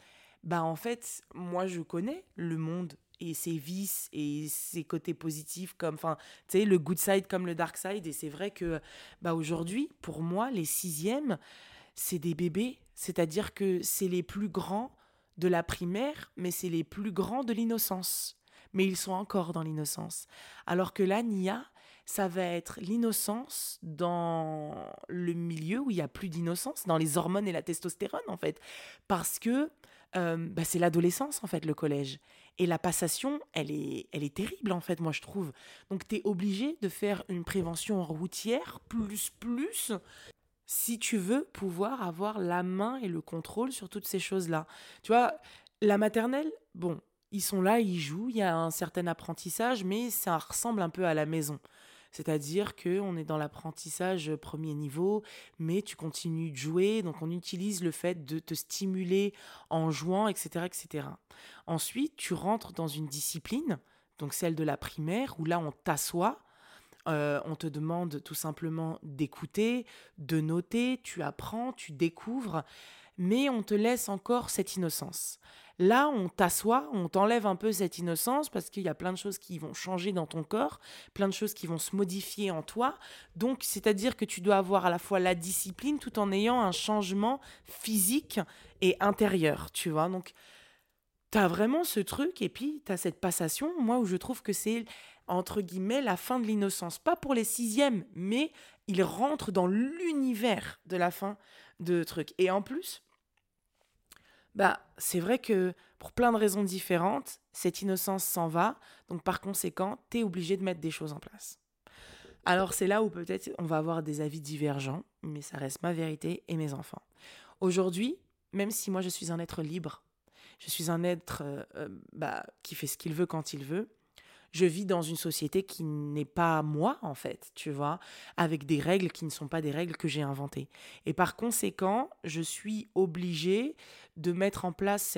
bah, en fait, moi, je connais le monde et ses vices et ses côtés positifs comme enfin tu sais le good side comme le dark side. Et c'est vrai que bah aujourd'hui pour moi les sixièmes c'est des bébés. C'est-à-dire que c'est les plus grands de la primaire mais c'est les plus grands de l'innocence. Mais ils sont encore dans l'innocence. Alors que là Nia ça va être l'innocence dans le milieu où il y a plus d'innocence dans les hormones et la testostérone en fait. Parce que euh, bah, c'est l'adolescence en fait le collège et la passation, elle est, elle est terrible en fait, moi je trouve. Donc tu es obligé de faire une prévention routière plus plus si tu veux pouvoir avoir la main et le contrôle sur toutes ces choses-là. Tu vois, la maternelle, bon, ils sont là, ils jouent, il y a un certain apprentissage, mais ça ressemble un peu à la maison. C'est-à-dire qu'on est dans l'apprentissage premier niveau, mais tu continues de jouer, donc on utilise le fait de te stimuler en jouant, etc. etc. Ensuite, tu rentres dans une discipline, donc celle de la primaire, où là on t'assoit, euh, on te demande tout simplement d'écouter, de noter, tu apprends, tu découvres, mais on te laisse encore cette innocence. Là, on t'assoit, on t'enlève un peu cette innocence parce qu'il y a plein de choses qui vont changer dans ton corps, plein de choses qui vont se modifier en toi. Donc, c'est-à-dire que tu dois avoir à la fois la discipline tout en ayant un changement physique et intérieur, tu vois. Donc, tu as vraiment ce truc et puis tu as cette passation, moi, où je trouve que c'est entre guillemets la fin de l'innocence. Pas pour les sixièmes, mais il rentre dans l'univers de la fin de trucs. Et en plus, bah, c'est vrai que pour plein de raisons différentes, cette innocence s'en va. Donc par conséquent, tu es obligé de mettre des choses en place. Alors c'est là où peut-être on va avoir des avis divergents, mais ça reste ma vérité et mes enfants. Aujourd'hui, même si moi je suis un être libre, je suis un être euh, euh, bah, qui fait ce qu'il veut quand il veut, je vis dans une société qui n'est pas moi, en fait, tu vois, avec des règles qui ne sont pas des règles que j'ai inventées. Et par conséquent, je suis obligée de mettre en place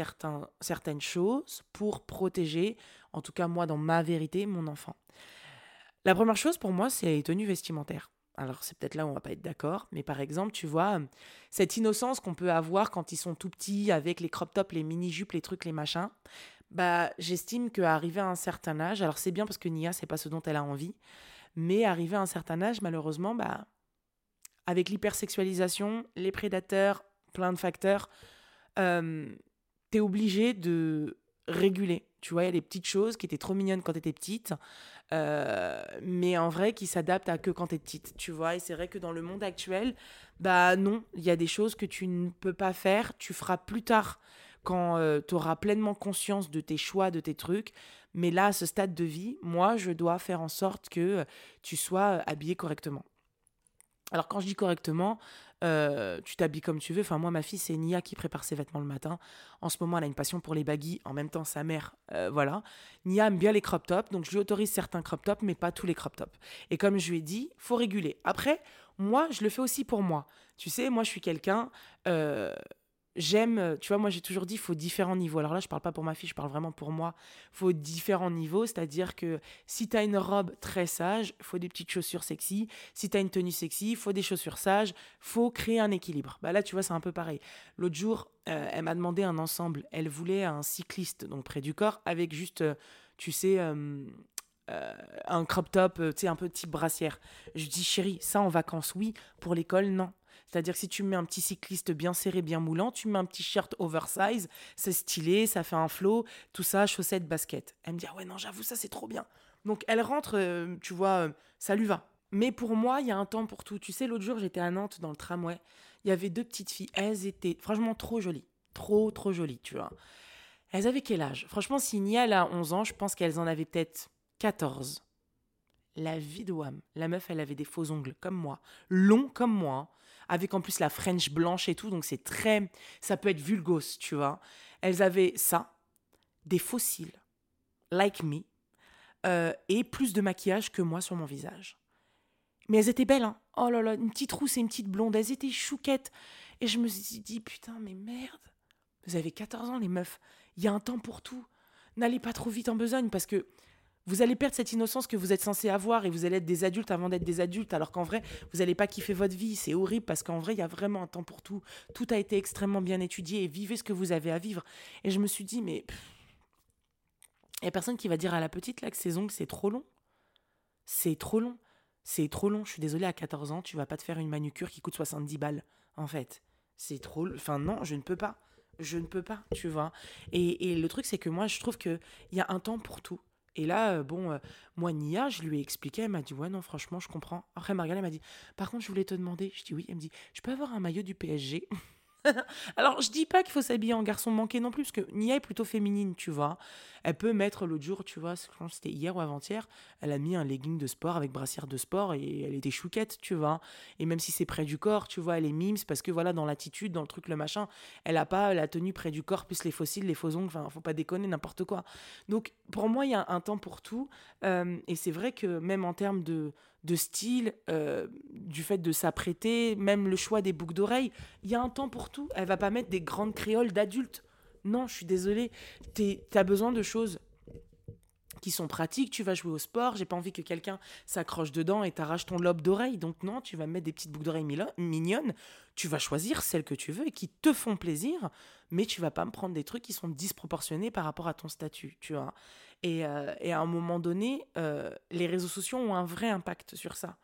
certaines choses pour protéger, en tout cas moi, dans ma vérité, mon enfant. La première chose pour moi, c'est les tenues vestimentaires. Alors c'est peut-être là où on va pas être d'accord, mais par exemple, tu vois, cette innocence qu'on peut avoir quand ils sont tout petits avec les crop tops, les mini-jupes, les trucs, les machins, bah, j'estime qu'arriver à un certain âge, alors c'est bien parce que Nia, c'est pas ce dont elle a envie, mais arriver à un certain âge, malheureusement, bah, avec l'hypersexualisation, les prédateurs, plein de facteurs, euh, t'es obligé de réguler. Tu vois, il y a des petites choses qui étaient trop mignonnes quand t'étais petite, euh, mais en vrai qui s'adaptent à que quand t'es petite. Tu vois, et c'est vrai que dans le monde actuel, bah non, il y a des choses que tu ne peux pas faire, tu feras plus tard quand euh, tu auras pleinement conscience de tes choix, de tes trucs. Mais là, à ce stade de vie, moi, je dois faire en sorte que euh, tu sois euh, habillé correctement. Alors quand je dis correctement, tu t'habilles comme tu veux. Enfin moi ma fille c'est Nia qui prépare ses vêtements le matin. En ce moment elle a une passion pour les baggy. En même temps sa mère, voilà. Nia aime bien les crop tops, donc je lui autorise certains crop tops, mais pas tous les crop tops. Et comme je lui ai dit, faut réguler. Après moi je le fais aussi pour moi. Tu sais moi je suis quelqu'un j'aime, euh, tu vois, moi j'ai toujours dit, il faut différents niveaux. Alors là, je parle pas pour ma fille, je parle vraiment pour moi. Faut différents niveaux, c'est-à-dire que si tu as une robe très sage, faut des petites chaussures sexy. Si tu as une tenue sexy, faut des chaussures sages. faut créer un équilibre. Bah là, tu vois, c'est un peu pareil. L'autre jour, euh, elle m'a demandé un ensemble. Elle voulait un cycliste, donc près du corps, avec juste, euh, tu sais, un crop top, tu sais, un peu type brassière. Je dis, chérie, ça en vacances, oui. Pour l'école, non. C'est-à-dire que si tu mets un petit cycliste bien serré, bien moulant, tu mets un petit shirt oversize, c'est stylé, ça fait un flow, tout ça, chaussettes, basket. Elle me dit, ah ouais, non, j'avoue, ça c'est trop bien. Donc elle rentre, euh, tu vois, euh, ça lui va. Mais pour moi, il y a un temps pour tout. Tu sais, l'autre jour, j'étais à Nantes dans le tramway. Il y avait deux petites filles. Elles étaient franchement trop jolies. Trop, trop jolies, tu vois. Elles avaient quel âge? Franchement, si Nia a 11 ans, je pense qu'elles en avaient peut-être 14. La vie de Wam. La meuf, elle avait des faux ongles comme moi. Longs comme moi avec en plus la French blanche et tout, donc c'est très, ça peut être vulgose, tu vois. Elles avaient ça, des fossiles, like me, euh, et plus de maquillage que moi sur mon visage. Mais elles étaient belles, hein. Oh là là, une petite rousse et une petite blonde, elles étaient chouquettes. Et je me suis dit, putain, mais merde, vous avez 14 ans les meufs, il y a un temps pour tout. N'allez pas trop vite en besogne parce que vous allez perdre cette innocence que vous êtes censé avoir et vous allez être des adultes avant d'être des adultes, alors qu'en vrai, vous n'allez pas kiffer votre vie. C'est horrible parce qu'en vrai, il y a vraiment un temps pour tout. Tout a été extrêmement bien étudié et vivez ce que vous avez à vivre. Et je me suis dit, mais il n'y a personne qui va dire à la petite là que ses ongles, c'est trop long. C'est trop long. C'est trop long. Je suis désolée, à 14 ans, tu vas pas te faire une manucure qui coûte 70 balles, en fait. C'est trop. Enfin, non, je ne peux pas. Je ne peux pas, tu vois. Et, et le truc, c'est que moi, je trouve qu'il y a un temps pour tout. Et là, euh, bon, euh, moi, Nia, je lui ai expliqué, elle m'a dit, ouais, non, franchement, je comprends. Après, Margaret, elle m'a dit, par contre, je voulais te demander, je dis oui, elle me dit, je peux avoir un maillot du PSG Alors, je dis pas qu'il faut s'habiller en garçon manqué non plus, parce que Nia est plutôt féminine, tu vois. Elle peut mettre l'autre jour, tu vois, c'était hier ou avant-hier, elle a mis un legging de sport avec brassière de sport et elle était chouquette, tu vois. Et même si c'est près du corps, tu vois, elle est mimes, parce que voilà, dans l'attitude, dans le truc, le machin, elle a pas la tenue près du corps, plus les fossiles, les faux ongles, enfin, faut pas déconner, n'importe quoi. Donc, pour moi, il y a un temps pour tout. Euh, et c'est vrai que même en termes de, de style, euh, du fait de s'apprêter, même le choix des boucles d'oreilles. Il y a un temps pour tout. Elle va pas mettre des grandes créoles d'adultes. Non, je suis désolée. Tu as besoin de choses qui sont pratiques. Tu vas jouer au sport. J'ai pas envie que quelqu'un s'accroche dedans et t'arrache ton lobe d'oreille. Donc non, tu vas mettre des petites boucles d'oreilles mignonnes. Tu vas choisir celles que tu veux et qui te font plaisir. Mais tu vas pas me prendre des trucs qui sont disproportionnés par rapport à ton statut. Tu vois. Euh, et, à un moment donné, euh, les réseaux sociaux ont un vrai impact sur ça.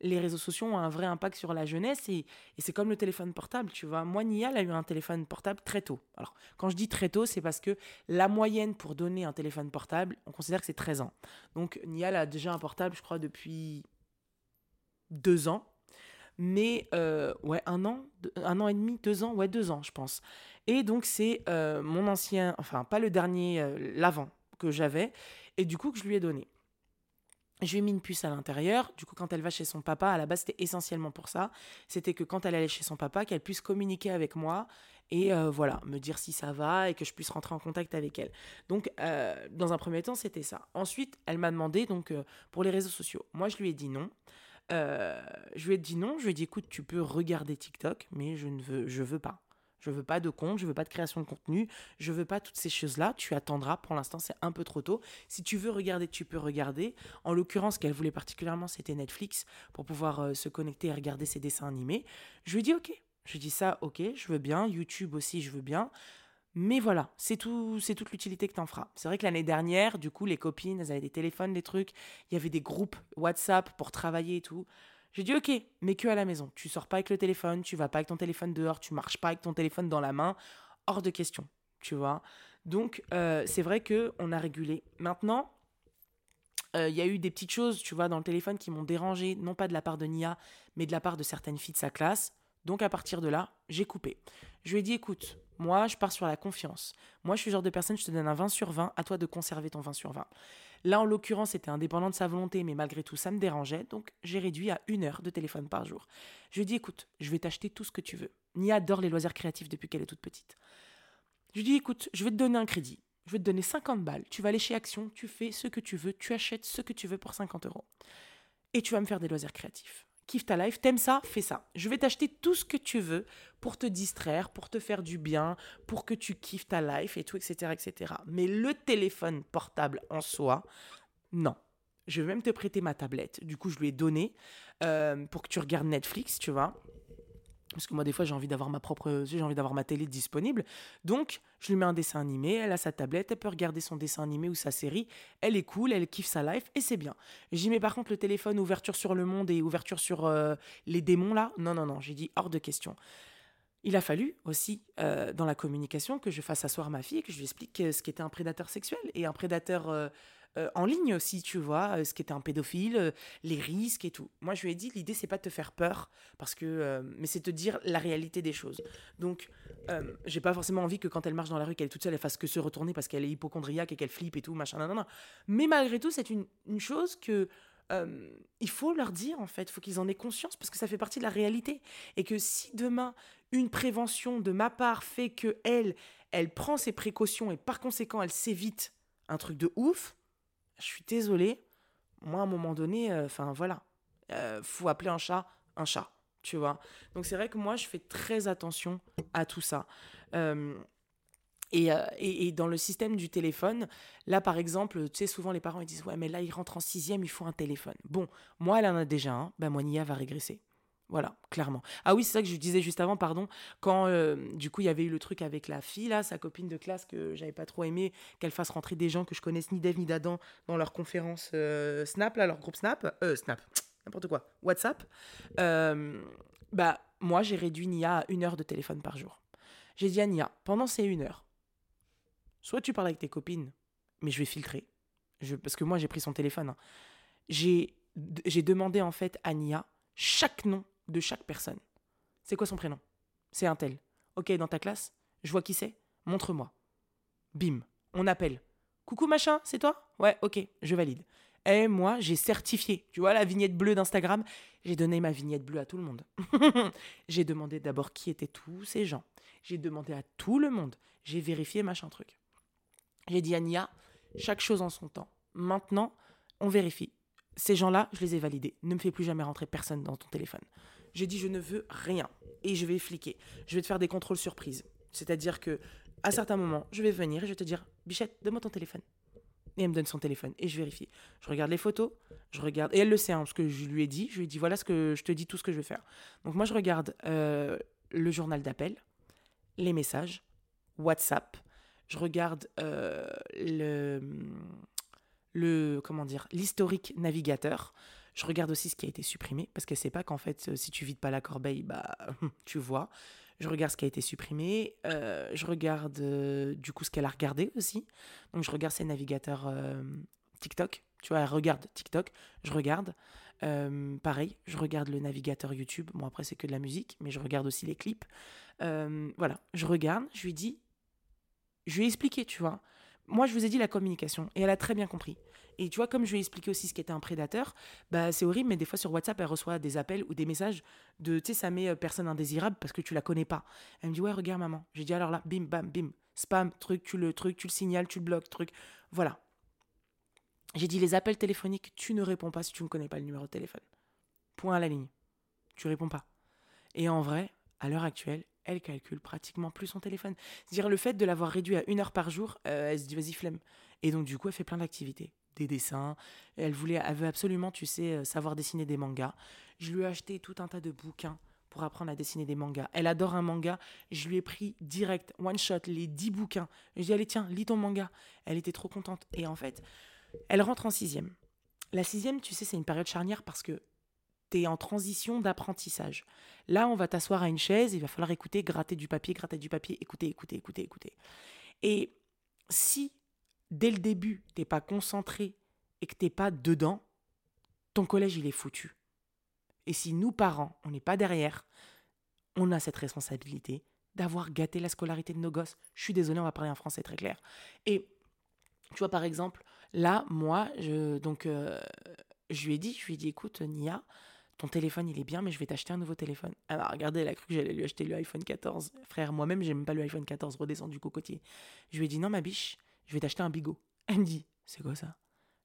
Les réseaux sociaux ont un vrai impact sur la jeunesse et, c'est comme le téléphone portable, tu vois. Moi, Nia, elle a eu un téléphone portable très tôt. Alors, quand je dis très tôt, c'est parce que la moyenne pour donner un téléphone portable, on considère que c'est 13 ans. Donc, Nia, elle a déjà un portable, je crois, depuis deux ans. Mais, euh, ouais, un an, un an et demi, deux ans, ouais, deux ans, je pense. Et donc, c'est mon ancien, enfin, pas le dernier, l'avant, que j'avais et du coup que je lui ai donné. Je lui ai mis une puce à l'intérieur. Du coup, quand elle va chez son papa, à la base, c'était essentiellement pour ça. C'était que quand elle allait chez son papa, qu'elle puisse communiquer avec moi et euh, voilà, me dire si ça va et que je puisse rentrer en contact avec elle. Donc, euh, dans un premier temps, c'était ça. Ensuite, elle m'a demandé donc euh, pour les réseaux sociaux. Moi, je lui ai dit non. je lui ai dit non. Je lui ai dit écoute, tu peux regarder TikTok, mais je ne veux, je veux pas. Je veux pas de compte, je veux pas de création de contenu, je veux pas toutes ces choses-là. Tu attendras. Pour l'instant, c'est un peu trop tôt. Si tu veux regarder, tu peux regarder. En l'occurrence, ce qu'elle voulait particulièrement, c'était Netflix pour pouvoir euh, se connecter et regarder ses dessins animés. Je lui dit OK. Je lui dit ça, OK, je veux bien. YouTube aussi, je veux bien. Mais voilà, c'est tout, c'est toute l'utilité que tu en feras. C'est vrai que l'année dernière, du coup, les copines, elles avaient des téléphones, des trucs. Il y avait des groupes WhatsApp pour travailler et tout. J'ai dit ok, mais que à la maison. Tu sors pas avec le téléphone, tu vas pas avec ton téléphone dehors, tu marches pas avec ton téléphone dans la main, hors de question, tu vois. Donc euh, c'est vrai que on a régulé. Maintenant, euh, il y a eu des petites choses, tu vois, dans le téléphone qui m'ont dérangé, non pas de la part de Nia, mais de la part de certaines filles de sa classe. Donc à partir de là, j'ai coupé. Je lui ai dit écoute, moi je pars sur la confiance. Moi je suis le genre de personne, je te donne un 20 sur 20, à toi de conserver ton 20 sur 20. Là, en l'occurrence, c'était indépendant de sa volonté, mais malgré tout, ça me dérangeait, donc j'ai réduit à une heure de téléphone par jour. Je lui ai dit, écoute, je vais t'acheter tout ce que tu veux. Nia adore les loisirs créatifs depuis qu'elle est toute petite. Je lui ai dit, écoute, je vais te donner un crédit. Je vais te donner 50 balles. Tu vas aller chez Action, tu fais ce que tu veux, tu achètes ce que tu veux pour 50 euros. Et tu vas me faire des loisirs créatifs kiffe ta life, t'aimes ça, fais ça. Je vais t'acheter tout ce que tu veux pour te distraire, pour te faire du bien, pour que tu kiffes ta life et tout, etc., etc. Mais le téléphone portable en soi, non. Je vais même te prêter ma tablette. Du coup, je lui ai donné euh, pour que tu regardes Netflix, tu vois. Parce que moi, des fois, j'ai envie d'avoir ma propre, j'ai envie d'avoir ma télé disponible. Donc, je lui mets un dessin animé, elle a sa tablette, elle peut regarder son dessin animé ou sa série. Elle est cool, elle kiffe sa life et c'est bien. J'y mets par contre le téléphone ouverture sur le monde et ouverture sur euh, les démons là. Non, non, non, j'ai dit hors de question. Il a fallu aussi, euh, dans la communication, que je fasse asseoir ma fille et que je lui explique ce qu'était un prédateur sexuel et un prédateur euh, euh, en ligne aussi, tu vois, euh, ce qui était un pédophile, euh, les risques et tout. Moi, je lui ai dit, l'idée, c'est pas de te faire peur, parce que, mais c'est de te dire la réalité des choses. Donc, j'ai pas forcément envie que quand elle marche dans la rue, qu'elle est toute seule, elle fasse que se retourner parce qu'elle est hypochondriaque et qu'elle flippe et tout, machin, non, non. Mais malgré tout, c'est une, une, chose que il faut leur dire, en fait, il faut qu'ils en aient conscience, parce que ça fait partie de la réalité. Et que si demain, une prévention de ma part fait que elle, elle prend ses précautions et par conséquent, elle s'évite un truc de ouf, je suis désolée, moi, à un moment donné, euh, enfin voilà, euh, faut appeler un chat un chat, tu vois. Donc c'est vrai que moi, je fais très attention à tout ça. Euh, et, et, dans le système du téléphone, là par exemple, tu sais, souvent les parents ils disent Ouais, mais là il rentre en sixième, il faut un téléphone. Bon, moi elle en a déjà un, ben moi Nia va régresser. Voilà, clairement. Ah oui, c'est ça que je disais juste avant, pardon. Quand euh, du coup il y avait eu le truc avec la fille, là, sa copine de classe, que j'avais pas trop aimé qu'elle fasse rentrer des gens que je connaisse ni d'Eve ni d'Adam dans leur conférence euh, Snap, là, leur groupe Snap. Euh, Snap, n'importe quoi. WhatsApp. Euh, bah, moi, j'ai réduit Nia à une heure de téléphone par jour. J'ai dit à Nia, pendant ces une heure, soit tu parles avec tes copines, mais je vais filtrer. Je, parce que moi, j'ai pris son téléphone. Hein. J'ai demandé en fait à Nia chaque nom de chaque personne. C'est quoi son prénom? C'est un tel. Ok, dans ta classe Je vois qui c'est Montre-moi. Bim, on appelle. Coucou machin, c'est toi? Ouais, ok, je valide. Et moi, j'ai certifié. Tu vois la vignette bleue d'Instagram? J'ai donné ma vignette bleue à tout le monde. j'ai demandé d'abord qui étaient tous ces gens. J'ai demandé à tout le monde. J'ai vérifié machin truc. J'ai dit à Nia, chaque chose en son temps. Maintenant, on vérifie. Ces gens-là, je les ai validés. Ne me fais plus jamais rentrer personne dans ton téléphone. J'ai dit, je ne veux rien. Et je vais fliquer. Je vais te faire des contrôles surprises. C'est-à-dire que à certains moments, je vais venir et je vais te dire, Bichette, donne-moi ton téléphone. Et elle me donne son téléphone et je vérifie. Je regarde les photos, je regarde. Et elle le sait, hein, parce que je lui ai dit, je lui ai dit, voilà ce que je te dis, tout ce que je vais faire. Donc moi, je regarde euh, le journal d'appel, les messages, WhatsApp. Je regarde euh, le, le, comment dire, l'historique navigateur. Je regarde aussi ce qui a été supprimé, parce qu'elle sait pas qu'en fait, si tu vides pas la corbeille, bah, tu vois. Je regarde ce qui a été supprimé. Euh, je regarde euh, du coup ce qu'elle a regardé aussi. Donc je regarde ses navigateurs euh, TikTok. Tu vois, elle regarde TikTok. Je regarde. pareil, je regarde le navigateur YouTube. Bon, après, c'est que de la musique, mais je regarde aussi les clips. voilà, je regarde. Je lui dis. Je lui ai expliqué, tu vois. Moi, je vous ai dit la communication. Et elle a très bien compris. Et tu vois, comme je lui ai expliqué aussi ce qu'était un prédateur, bah, c'est horrible, mais des fois sur WhatsApp, elle reçoit des appels ou des messages de, tu sais, ça met euh, personne indésirable parce que tu la connais pas. Elle me dit, ouais, regarde, maman. J'ai dit, alors là, bim, bam, bim, spam, truc, tu le truc, tu le signales, tu le bloques, truc. Voilà. J'ai dit, les appels téléphoniques, tu ne réponds pas si tu ne connais pas le numéro de téléphone. Point à la ligne. Tu réponds pas. Et en vrai, à l'heure actuelle, elle calcule pratiquement plus son téléphone. C'est-à-dire le fait de l'avoir réduit à une heure par jour, euh, elle se dit vas-y flemme. Et donc du coup, elle fait plein d'activités des dessins. Elle voulait, elle veut absolument, tu sais, euh, savoir dessiner des mangas. Je lui ai acheté tout un tas de bouquins pour apprendre à dessiner des mangas. Elle adore un manga. Je lui ai pris direct, one shot, les 10 bouquins. Je lui ai dit, allez, tiens, lis ton manga. Elle était trop contente. Et en fait, elle rentre en sixième. La sixième, tu sais, c'est une période charnière parce que tu es en transition d'apprentissage. Là, on va t'asseoir à une chaise, il va falloir écouter, gratter du papier, gratter du papier, écouter, écouter, écouter, écouter. Et si dès le début, t'es pas concentré et que t'es pas dedans, ton collège, il est foutu. Et si nous, parents, on n'est pas derrière, on a cette responsabilité d'avoir gâté la scolarité de nos gosses. Je suis désolée, on va parler en français très clair. Et tu vois, par exemple, là, moi, donc, euh, je lui ai dit, je lui ai dit, écoute, Nia, ton téléphone, il est bien, mais je vais t'acheter un nouveau téléphone. Alors, regardez, elle a cru que j'allais lui acheter le iPhone 14. Frère, moi-même, j'aime pas le iPhone 14, redescend du cocotier. Je lui ai dit, non, ma biche, je vais t'acheter un bigot. Elle me dit, c'est quoi ça?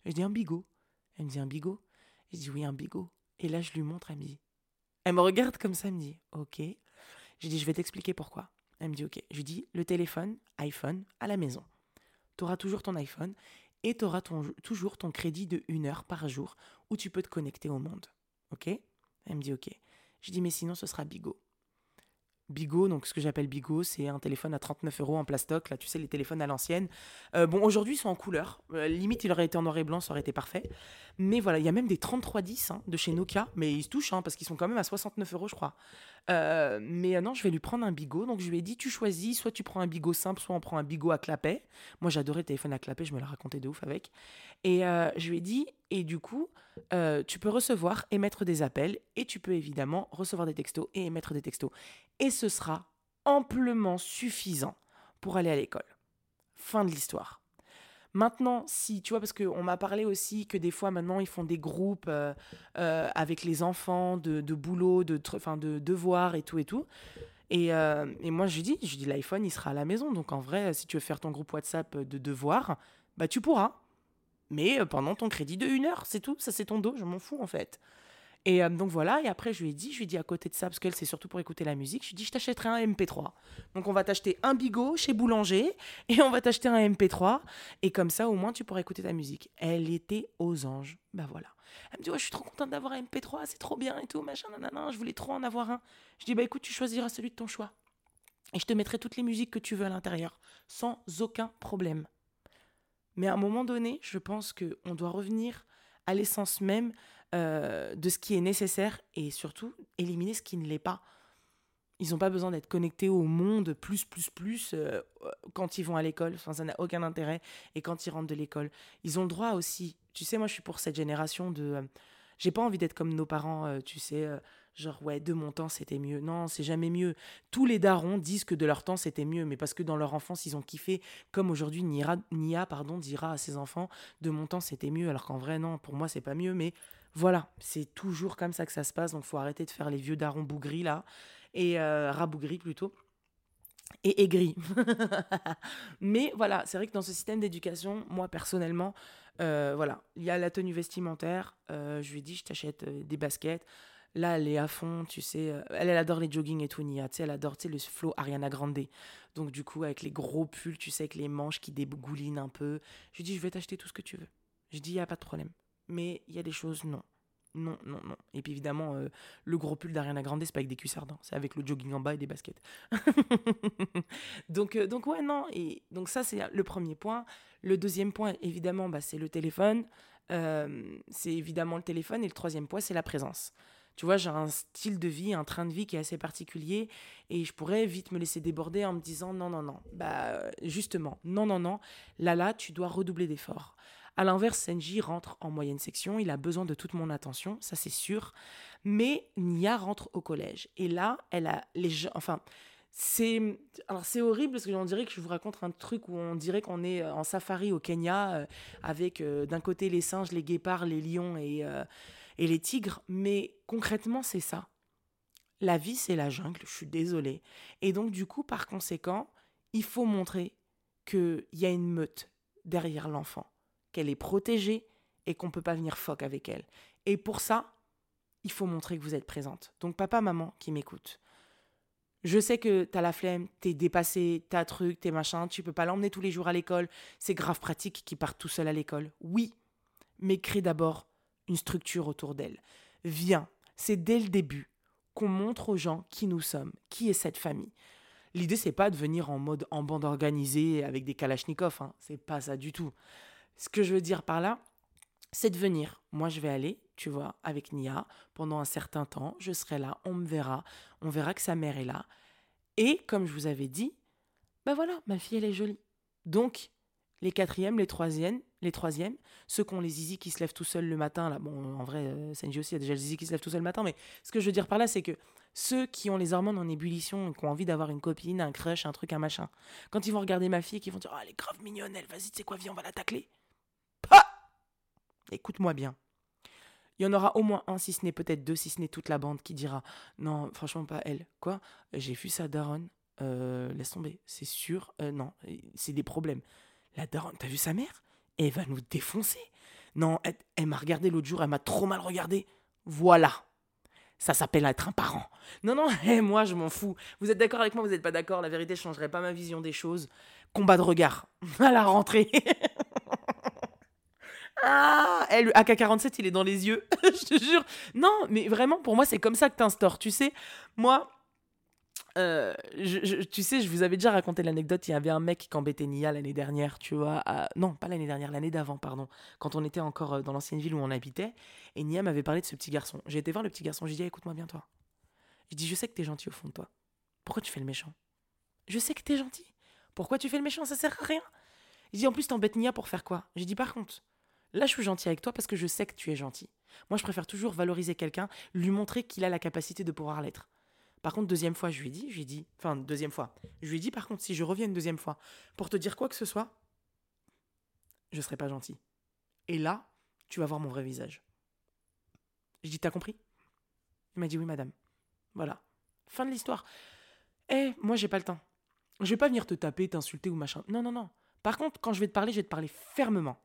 Je dis, un bigot. Elle me dit, un bigot Je dis, oui, un bigot. Et là, je lui montre, elle me dit, elle me regarde comme ça, elle me dit, ok. Je dis, je vais t'expliquer pourquoi. Elle me dit, ok. Je lui dis, le téléphone, iPhone, à la maison. Tu auras toujours ton iPhone et tu auras toujours ton crédit de une heure par jour où tu peux te connecter au monde. Ok? Elle me dit, ok. Je dis, mais sinon, ce sera bigot. Bigot, donc ce que j'appelle Bigot, c'est un téléphone à 39 euros en plastoc, là tu sais les téléphones à l'ancienne. Euh, bon aujourd'hui ils sont en couleur, euh, limite il aurait été en noir et blanc, ça aurait été parfait. Mais voilà, il y a même des 3310 hein, de chez Nokia, mais ils se touchent hein, parce qu'ils sont quand même à 69 euros je crois. Euh, mais non, je vais lui prendre un Bigot, donc je lui ai dit tu choisis, soit tu prends un Bigot simple, soit on prend un Bigot à clapet. Moi j'adorais le téléphone à clapet, je me l'ai raconté de ouf avec. Et je lui ai dit, et du coup, tu peux recevoir, émettre des appels, et tu peux évidemment recevoir des textos et émettre des textos et ce sera amplement suffisant pour aller à l'école. Fin de l'histoire. Maintenant, si tu vois, parce qu'on m'a parlé aussi que des fois maintenant ils font des groupes euh, euh, avec les enfants de, boulot, de, de devoirs et tout et tout. Et, euh, moi je dis, je dis l'iPhone il sera à la maison. Donc en vrai, si tu veux faire ton groupe WhatsApp de devoirs, bah tu pourras. Mais pendant ton crédit de une heure, c'est tout. Ça c'est ton dos, je m'en fous en fait. Et euh, donc voilà, et après je lui ai dit, je lui ai dit à côté de ça, parce qu'elle c'est surtout pour écouter la musique, je lui ai dit je t'achèterai un MP3. Donc on va t'acheter un bigot chez Boulanger et on va t'acheter un MP3 et comme ça au moins tu pourras écouter ta musique. Elle était aux anges. Bah voilà. Elle me dit ouais, je suis trop contente d'avoir un MP3, c'est trop bien et tout, machin, nanana, je voulais trop en avoir un. Je dis bah écoute, tu choisiras celui de ton choix. Et je te mettrai toutes les musiques que tu veux à l'intérieur, sans aucun problème. Mais à un moment donné, je pense qu'on doit revenir à l'essence même euh, de ce qui est nécessaire et surtout éliminer ce qui ne l'est pas. Ils n'ont pas besoin d'être connectés au monde plus, plus, plus euh, quand ils vont à l'école. Ça n'a aucun intérêt. Et quand ils rentrent de l'école, ils ont le droit aussi. Tu sais, moi, je suis pour cette génération de. Euh, j'ai pas envie d'être comme nos parents, tu sais, genre, ouais, de mon temps, c'était mieux. Non, c'est jamais mieux. Tous les darons disent que de leur temps, c'était mieux, mais parce que dans leur enfance, ils ont kiffé, comme aujourd'hui, Nia, Nia pardon, dira à ses enfants, de mon temps, c'était mieux, alors qu'en vrai, non, pour moi, c'est pas mieux, mais voilà, c'est toujours comme ça que ça se passe. Donc, faut arrêter de faire les vieux darons bougris là, et euh, rabougris plutôt. et aigri. Mais voilà, c'est vrai que dans ce système d'éducation, moi personnellement, euh, voilà, il y a la tenue vestimentaire. Euh, je lui ai dit, je t'achète euh, des baskets. Là, elle est à fond, tu sais. Elle, elle adore les jogging et tout, Nia. Tu sais, elle adore, tu sais, le flow Ariana Grande. Donc, du coup, avec les gros pulls, tu sais, avec les manches qui dégoulinent un peu. Je lui dit, je vais t'acheter tout ce que tu veux. Je dis, il n'y a pas de problème. Mais il y a des choses, non. Non, non, non. Et puis évidemment, euh, le gros pull d'Ariana Grande, c'est pas avec des cuissards, c'est avec le jogging en bas et des baskets. donc, euh, donc ouais, non. Et donc ça, c'est le premier point. Le deuxième point, évidemment, bah, c'est le téléphone. Euh, c'est évidemment le téléphone. Et le troisième point, c'est la présence. Tu vois, j'ai un style de vie, un train de vie qui est assez particulier et je pourrais vite me laisser déborder en me disant non, non, non. Bah, justement, non, non, non. Là, là, tu dois redoubler d'efforts. À l'inverse, Senji rentre en moyenne section, il a besoin de toute mon attention, ça c'est sûr. Mais Nia rentre au collège. Et là, elle a les gens. Enfin, c'est alors c'est horrible parce que j'en dirais que je vous raconte un truc où on dirait qu'on est euh, en safari au Kenya euh, avec euh, d'un côté les singes, les guépards, les lions et, et les tigres. Mais concrètement, c'est ça. La vie, c'est la jungle, je suis désolée. Et donc, du coup, par conséquent, il faut montrer qu'il y a une meute derrière l'enfant qu'elle est protégée et qu'on ne peut pas venir foc avec elle. Et pour ça, il faut montrer que vous êtes présente. Donc papa, maman qui m'écoute. Je sais que tu as la flemme, t'es dépassé, t'as truc, t'es machin, tu peux pas l'emmener tous les jours à l'école, c'est grave pratique qu'il parte tout seul à l'école. Oui, mais crée d'abord une structure autour d'elle. Viens, c'est dès le début qu'on montre aux gens qui nous sommes, qui est cette famille. L'idée c'est pas de venir en mode en bande organisée avec des kalachnikovs, hein. c'est pas ça du tout. Ce que je veux dire par là, c'est de venir. Moi, je vais aller, tu vois, avec Nia pendant un certain temps. Je serai là, on me verra, on verra que sa mère est là. Et comme je vous avais dit, ben voilà, ma fille, elle est jolie. Donc, les quatrièmes, les troisièmes, les troisièmes, ceux qui ont les zizi qui se lèvent tout seuls le matin, là, bon, en vrai, euh, Senji aussi a déjà les zizi qui se lèvent tout seuls le matin, mais ce que je veux dire par là, c'est que ceux qui ont les hormones en ébullition qui ont envie d'avoir une copine, un crush, un truc, un machin, quand ils vont regarder ma fille, qui vont dire, ah, elle est grave mignonne, elle, vas-y, tu sais quoi, viens, on va la tacler. Écoute-moi bien. Il y en aura au moins un, si ce n'est peut-être deux, si ce n'est toute la bande, qui dira Non, franchement, pas elle. Quoi? J'ai vu sa daronne. Euh, laisse tomber, c'est sûr. Euh, non, c'est des problèmes. La daronne, t'as vu sa mère? Elle va nous défoncer. Non, elle, m'a regardé l'autre jour, elle m'a trop mal regardé. Voilà. Ça s'appelle être un parent. Non, non, eh, moi je m'en fous. Vous êtes d'accord avec moi, vous n'êtes pas d'accord. La vérité, je changerait pas ma vision des choses. Combat de regard à la rentrée. Ah, eh, le AK-47, il est dans les yeux. je te jure. Non, mais vraiment, pour moi, c'est comme ça que t'instaures. Tu sais, moi, euh, tu sais, je vous avais déjà raconté l'anecdote. Il y avait un mec qui embêtait Nia l'année dernière, tu vois. non, pas l'année dernière, l'année d'avant, pardon. Quand on était encore euh, dans l'ancienne ville où on habitait. Et Nia m'avait parlé de ce petit garçon. J'ai été voir le petit garçon. J'ai dit, écoute-moi bien, toi. Je dis, je sais que t'es gentil au fond de toi. Pourquoi tu fais le méchant? Je sais que t'es gentil. Pourquoi tu fais le méchant? Ça sert à rien. Il dit, en plus, t'embêtes Nia pour faire quoi? J'ai dit, par contre, Là, je suis gentil avec toi parce que je sais que tu es gentil. Moi, je préfère toujours valoriser quelqu'un, lui montrer qu'il a la capacité de pouvoir l'être. Par contre, deuxième fois, je lui ai dit, je lui dit, enfin, deuxième fois, je lui ai dit, par contre, si je reviens une deuxième fois pour te dire quoi que ce soit, je serai pas gentil. Et là, tu vas voir mon vrai visage. Je dis, t'as compris? Il m'a dit, oui, madame. Voilà. Fin de l'histoire. Eh, moi, j'ai pas le temps. Je vais pas venir te taper, t'insulter ou machin. Non, non, non. Par contre, quand je vais te parler, je vais te parler fermement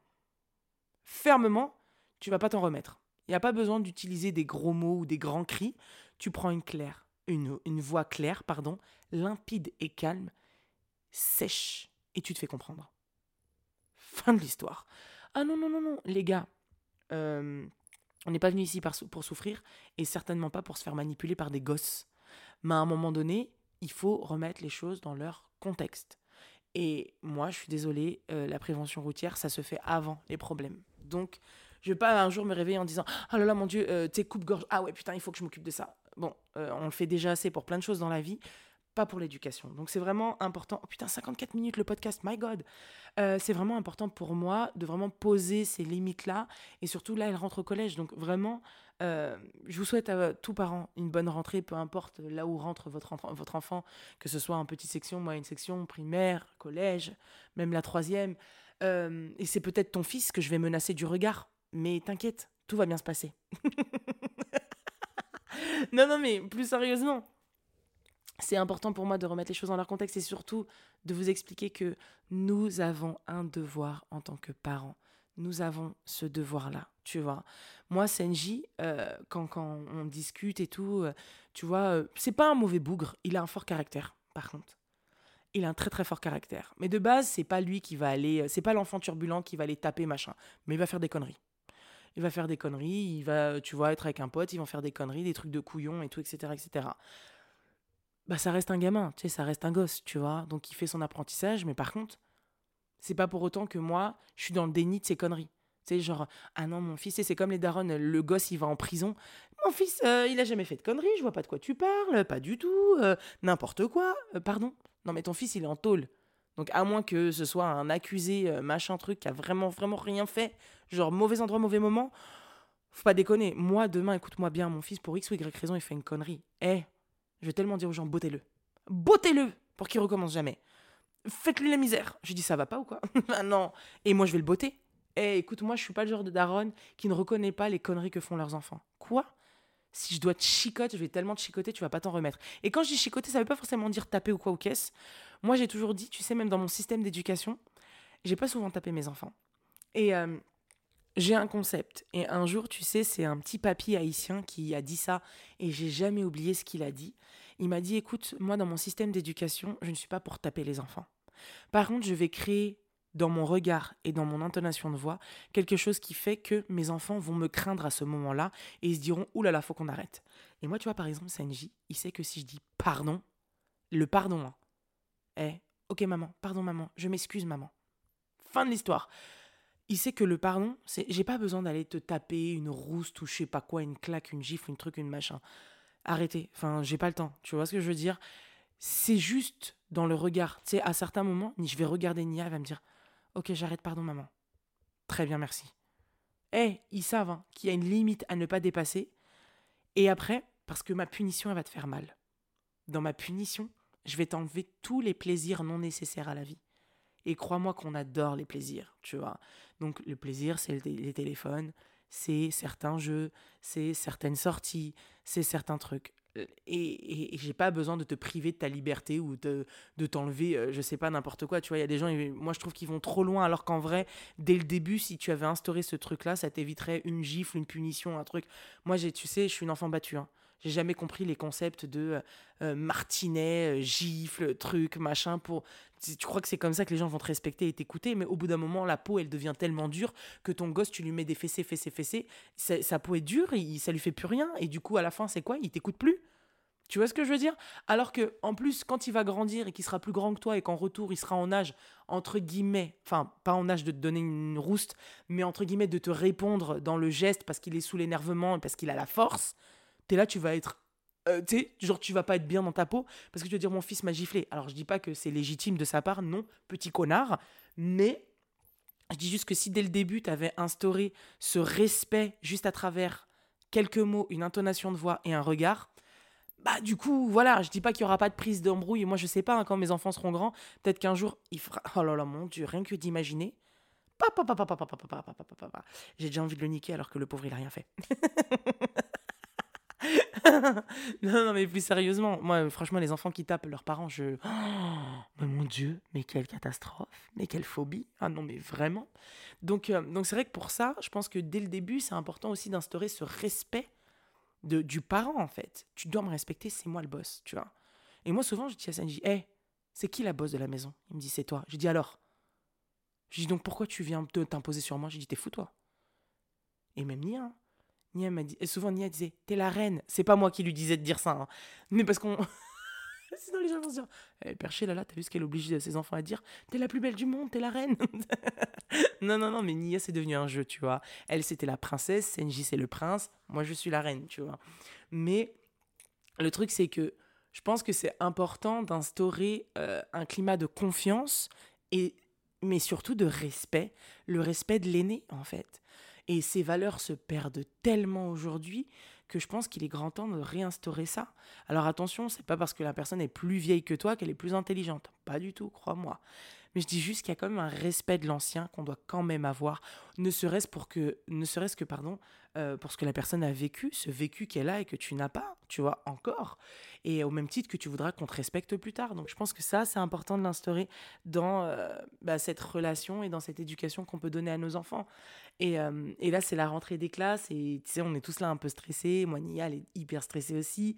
fermement, tu vas pas t'en remettre. Il n'y a pas besoin d'utiliser des gros mots ou des grands cris. Tu prends une claire, une, une voix claire, pardon, limpide et calme, sèche, et tu te fais comprendre. Fin de l'histoire. Ah non, non, non, non, les gars, euh, on n'est pas venu ici pour souffrir, et certainement pas pour se faire manipuler par des gosses. Mais à un moment donné, il faut remettre les choses dans leur contexte. Et moi, je suis désolée, euh, la prévention routière, ça se fait avant les problèmes. Donc, je vais pas un jour me réveiller en disant Oh là là, mon Dieu, euh, t'es coupe-gorge. Ah ouais, putain, il faut que je m'occupe de ça. Bon, euh, on le fait déjà assez pour plein de choses dans la vie, pas pour l'éducation. Donc, c'est vraiment important. Oh putain, 54 minutes le podcast, my God. Euh, c'est vraiment important pour moi de vraiment poser ces limites-là. Et surtout, là, elle rentre au collège. Donc, vraiment, je vous souhaite à tous parents une bonne rentrée, peu importe là où rentre votre, votre enfant, que ce soit en petite section, moyenne section, primaire, collège, même la troisième. Euh, et c'est peut-être ton fils que je vais menacer du regard. Mais t'inquiète, tout va bien se passer. non, non, mais plus sérieusement, c'est important pour moi de remettre les choses dans leur contexte et surtout de vous expliquer que nous avons un devoir en tant que parents. Nous avons ce devoir-là, tu vois. Moi, Senji, euh, quand, quand on discute et tout, euh, tu vois, c'est pas un mauvais bougre. Il a un fort caractère, par contre. Il a un très très fort caractère. Mais de base, c'est pas lui qui va aller, c'est pas l'enfant turbulent qui va aller taper machin. Mais il va faire des conneries. Il va faire des conneries, il va, tu vois, être avec un pote, ils vont faire des conneries, des trucs de couillon et tout, etc., etc bah ça reste un gamin, tu sais, ça reste un gosse, tu vois. Donc il fait son apprentissage, mais par contre, c'est pas pour autant que moi, je suis dans le déni de ces conneries. Tu sais, genre, ah non, mon fils, c'est comme les darons, le gosse, il va en prison. Mon fils, euh, il a jamais fait de conneries, je vois pas de quoi tu parles, pas du tout, euh, n'importe quoi. Euh, pardon Non, mais ton fils, il est en tôle. Donc, à moins que ce soit un accusé, machin truc, qui a vraiment, vraiment rien fait, genre mauvais endroit, mauvais moment, faut pas déconner. Moi, demain, écoute-moi bien, mon fils, pour X ou Y raison, il fait une connerie. Eh, je vais tellement dire aux gens, bottez-le. Bottez-le pour qu'il recommence jamais. Faites-lui la misère. Je dis, ça va pas ou quoi Ah non. Et moi, je vais le botter. Eh, écoute, moi, je suis pas le genre de daronne qui ne reconnaît pas les conneries que font leurs enfants. Quoi? Si je dois te chicoter, je vais tellement te chicoter, tu vas pas t'en remettre. Et quand je dis chicoter, ça veut pas forcément dire taper ou quoi ou qu'est-ce. Moi, j'ai toujours dit, tu sais, même dans mon système d'éducation, j'ai pas souvent tapé mes enfants. Et euh, j'ai un concept. Et un jour, tu sais, c'est un petit papy haïtien qui a dit ça, et j'ai jamais oublié ce qu'il a dit. Il m'a dit, écoute, moi, dans mon système d'éducation, je ne suis pas pour taper les enfants. Par contre, je vais créer dans mon regard et dans mon intonation de voix quelque chose qui fait que mes enfants vont me craindre à ce moment-là et ils se diront, oulala, là là, faut qu'on arrête. Et moi, tu vois, par exemple, Sanji, il sait que si je dis pardon, le pardon, hein, ok maman, pardon maman, je m'excuse maman. Fin de l'histoire il sait que le pardon, c'est j'ai pas besoin d'aller te taper une rousse ou je sais pas quoi, une claque, une gifle, une truc, une machin. Arrêtez. Enfin, j'ai pas le temps. Tu vois ce que je veux dire? C'est juste dans le regard. Tu sais, à certains moments, je vais regarder Nia, elle va me dire Ok, j'arrête, pardon, maman. Très bien, merci. Eh, ils savent hein, qu'il y a une limite à ne pas dépasser. Et après, parce que ma punition, elle va te faire mal. Dans ma punition, je vais t'enlever tous les plaisirs non nécessaires à la vie. Et crois-moi qu'on adore les plaisirs, tu vois. Donc le plaisir, c'est les téléphones, c'est certains jeux, c'est certaines sorties, c'est certains trucs. Et, et, j'ai pas besoin de te priver de ta liberté ou de, de t'enlever, euh, je sais pas, n'importe quoi. Tu vois, il y a des gens, moi je trouve qu'ils vont trop loin, alors qu'en vrai, dès le début, si tu avais instauré ce truc-là, ça t'éviterait une gifle, une punition, un truc. Moi, tu sais, je suis une enfant battue. Hein. J'ai jamais compris les concepts de euh, euh, martinet, euh, gifle, truc, machin. Pour... Tu crois que c'est comme ça que les gens vont te respecter et t'écouter, mais au bout d'un moment, la peau, elle devient tellement dure que ton gosse, tu lui mets des fessées, fessées, fessées. Sa, peau est dure, et ça lui fait plus rien. Et du coup, à la fin, c'est quoi? Il t'écoute plus. Tu vois ce que je veux dire? Alors que, en plus, quand il va grandir et qu'il sera plus grand que toi et qu'en retour, il sera en âge, entre guillemets, enfin, pas en âge de te donner une rouste, mais entre guillemets, de te répondre dans le geste parce qu'il est sous l'énervement et parce qu'il a la force, t'es là, tu vas être. Euh, tu sais, genre, tu vas pas être bien dans ta peau parce que tu vas dire mon fils m'a giflé. Alors, je dis pas que c'est légitime de sa part, non, petit connard, mais je dis juste que si dès le début, tu avais instauré ce respect juste à travers quelques mots, une intonation de voix et un regard, bah du coup, voilà, je dis pas qu'il y aura pas de prise d'embrouille. Moi, je sais pas, hein, quand mes enfants seront grands, peut-être qu'un jour, il fera. Oh là là, mon Dieu, rien que d'imaginer. J'ai déjà envie de le niquer alors que le pauvre, il a rien fait. non, non, mais plus sérieusement, moi, franchement, les enfants qui tapent leurs parents, je. Oh, mais mon Dieu, mais quelle catastrophe, mais quelle phobie. Ah non, mais vraiment. Donc, euh, donc c'est vrai que pour ça, je pense que dès le début, c'est important aussi d'instaurer ce respect de, du parent, en fait. Tu dois me respecter, c'est moi le boss, tu vois. Et moi, souvent, je dis à Sanji, hé, hey, c'est qui la boss de la maison? Il me dit, c'est toi. Je dis, alors? Je dis, donc pourquoi tu viens t'imposer sur moi? Je dis, t'es fou, toi. Et même Nia, hein. Nia m'a dit, souvent Nia disait, t'es la reine. C'est pas moi qui lui disais de dire ça, hein. mais parce qu'on. Sinon les gens vont se dire, eh, perché là là, t'as vu ce qu'elle oblige ses enfants à dire? T'es la plus belle du monde, t'es la reine. non, non, non, mais Nia c'est devenu un jeu, tu vois. Elle c'était la princesse, Senji c'est le prince, moi je suis la reine, tu vois. Mais le truc c'est que je pense que c'est important d'instaurer euh, un climat de confiance et mais surtout de respect, le respect de l'aîné en fait. Et ces valeurs se perdent tellement aujourd'hui que je pense qu'il est grand temps de réinstaurer ça. Alors attention, c'est pas parce que la personne est plus vieille que toi qu'elle est plus intelligente. Pas du tout, crois-moi. Mais je dis juste qu'il y a quand même un respect de l'ancien qu'on doit quand même avoir, ne serait-ce pour que, ne serait-ce que pardon, euh, pour ce que la personne a vécu, ce vécu qu'elle a et que tu n'as pas, tu vois, encore. Et au même titre que tu voudras qu'on te respecte plus tard. Donc je pense que ça, c'est important de l'instaurer dans euh, bah, cette relation et dans cette éducation qu'on peut donner à nos enfants. Et, euh, et là, c'est la rentrée des classes et tu sais, on est tous là un peu stressés. Moi, Nia, elle est hyper stressée aussi.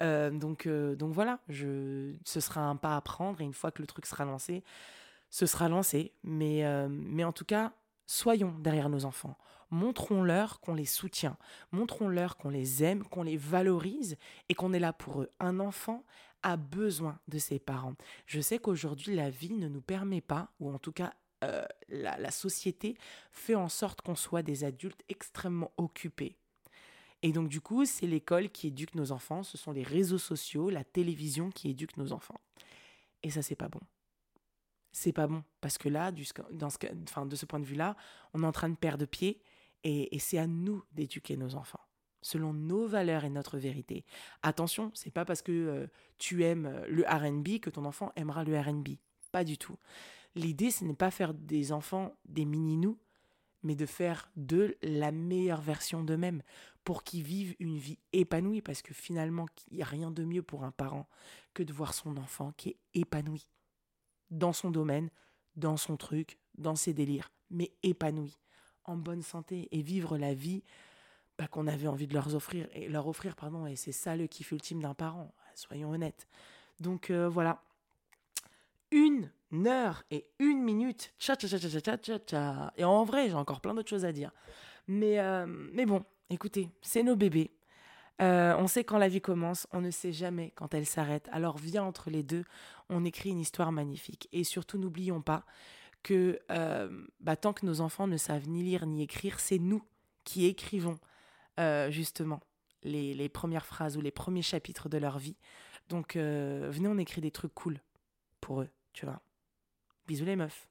donc, donc voilà, ce sera un pas à prendre et une fois que le truc sera lancé, ce sera lancé. Mais en tout cas, soyons derrière nos enfants. Montrons-leur qu'on les soutient. Montrons-leur qu'on les aime, qu'on les valorise et qu'on est là pour eux. Un enfant a besoin de ses parents. Je sais qu'aujourd'hui, la vie ne nous permet pas, ou en tout cas, euh, la, société fait en sorte qu'on soit des adultes extrêmement occupés. Et donc, du coup, c'est l'école qui éduque nos enfants, ce sont les réseaux sociaux, la télévision qui éduque nos enfants. Et ça, c'est pas bon c'est pas bon. Parce que là, dans de ce point de vue-là, on est en train de perdre pied et, c'est à nous d'éduquer nos enfants selon nos valeurs et notre vérité. Attention, c'est pas parce que euh, tu aimes euh, le RB que ton enfant aimera le RB. Pas du tout. L'idée, ce n'est pas faire des enfants des mini-nous, mais de faire de la meilleure version d'eux-mêmes pour qu'ils vivent une vie épanouie. Parce que finalement, il n'y a rien de mieux pour un parent que de voir son enfant qui est épanoui dans son domaine, dans son truc, dans ses délires, mais épanoui, en bonne santé et vivre la vie bah, qu'on avait envie de leur offrir et leur offrir pardon et c'est ça le kiff ultime d'un parent soyons honnêtes. Donc euh, voilà. Une heure et une minute. Tcha tcha tcha tcha tcha tcha et en vrai j'ai encore plein d'autres choses à dire. Mais euh, mais bon écoutez c'est nos bébés. Euh, on sait quand la vie commence, on ne sait jamais quand elle s'arrête. Alors viens entre les deux, on écrit une histoire magnifique. Et surtout, n'oublions pas que euh, bah, tant que nos enfants ne savent ni lire ni écrire, c'est nous qui écrivons euh, justement les, les, premières phrases ou les premiers chapitres de leur vie. Donc venez, on écrit des trucs cool pour eux, tu vois. Bisous les meufs.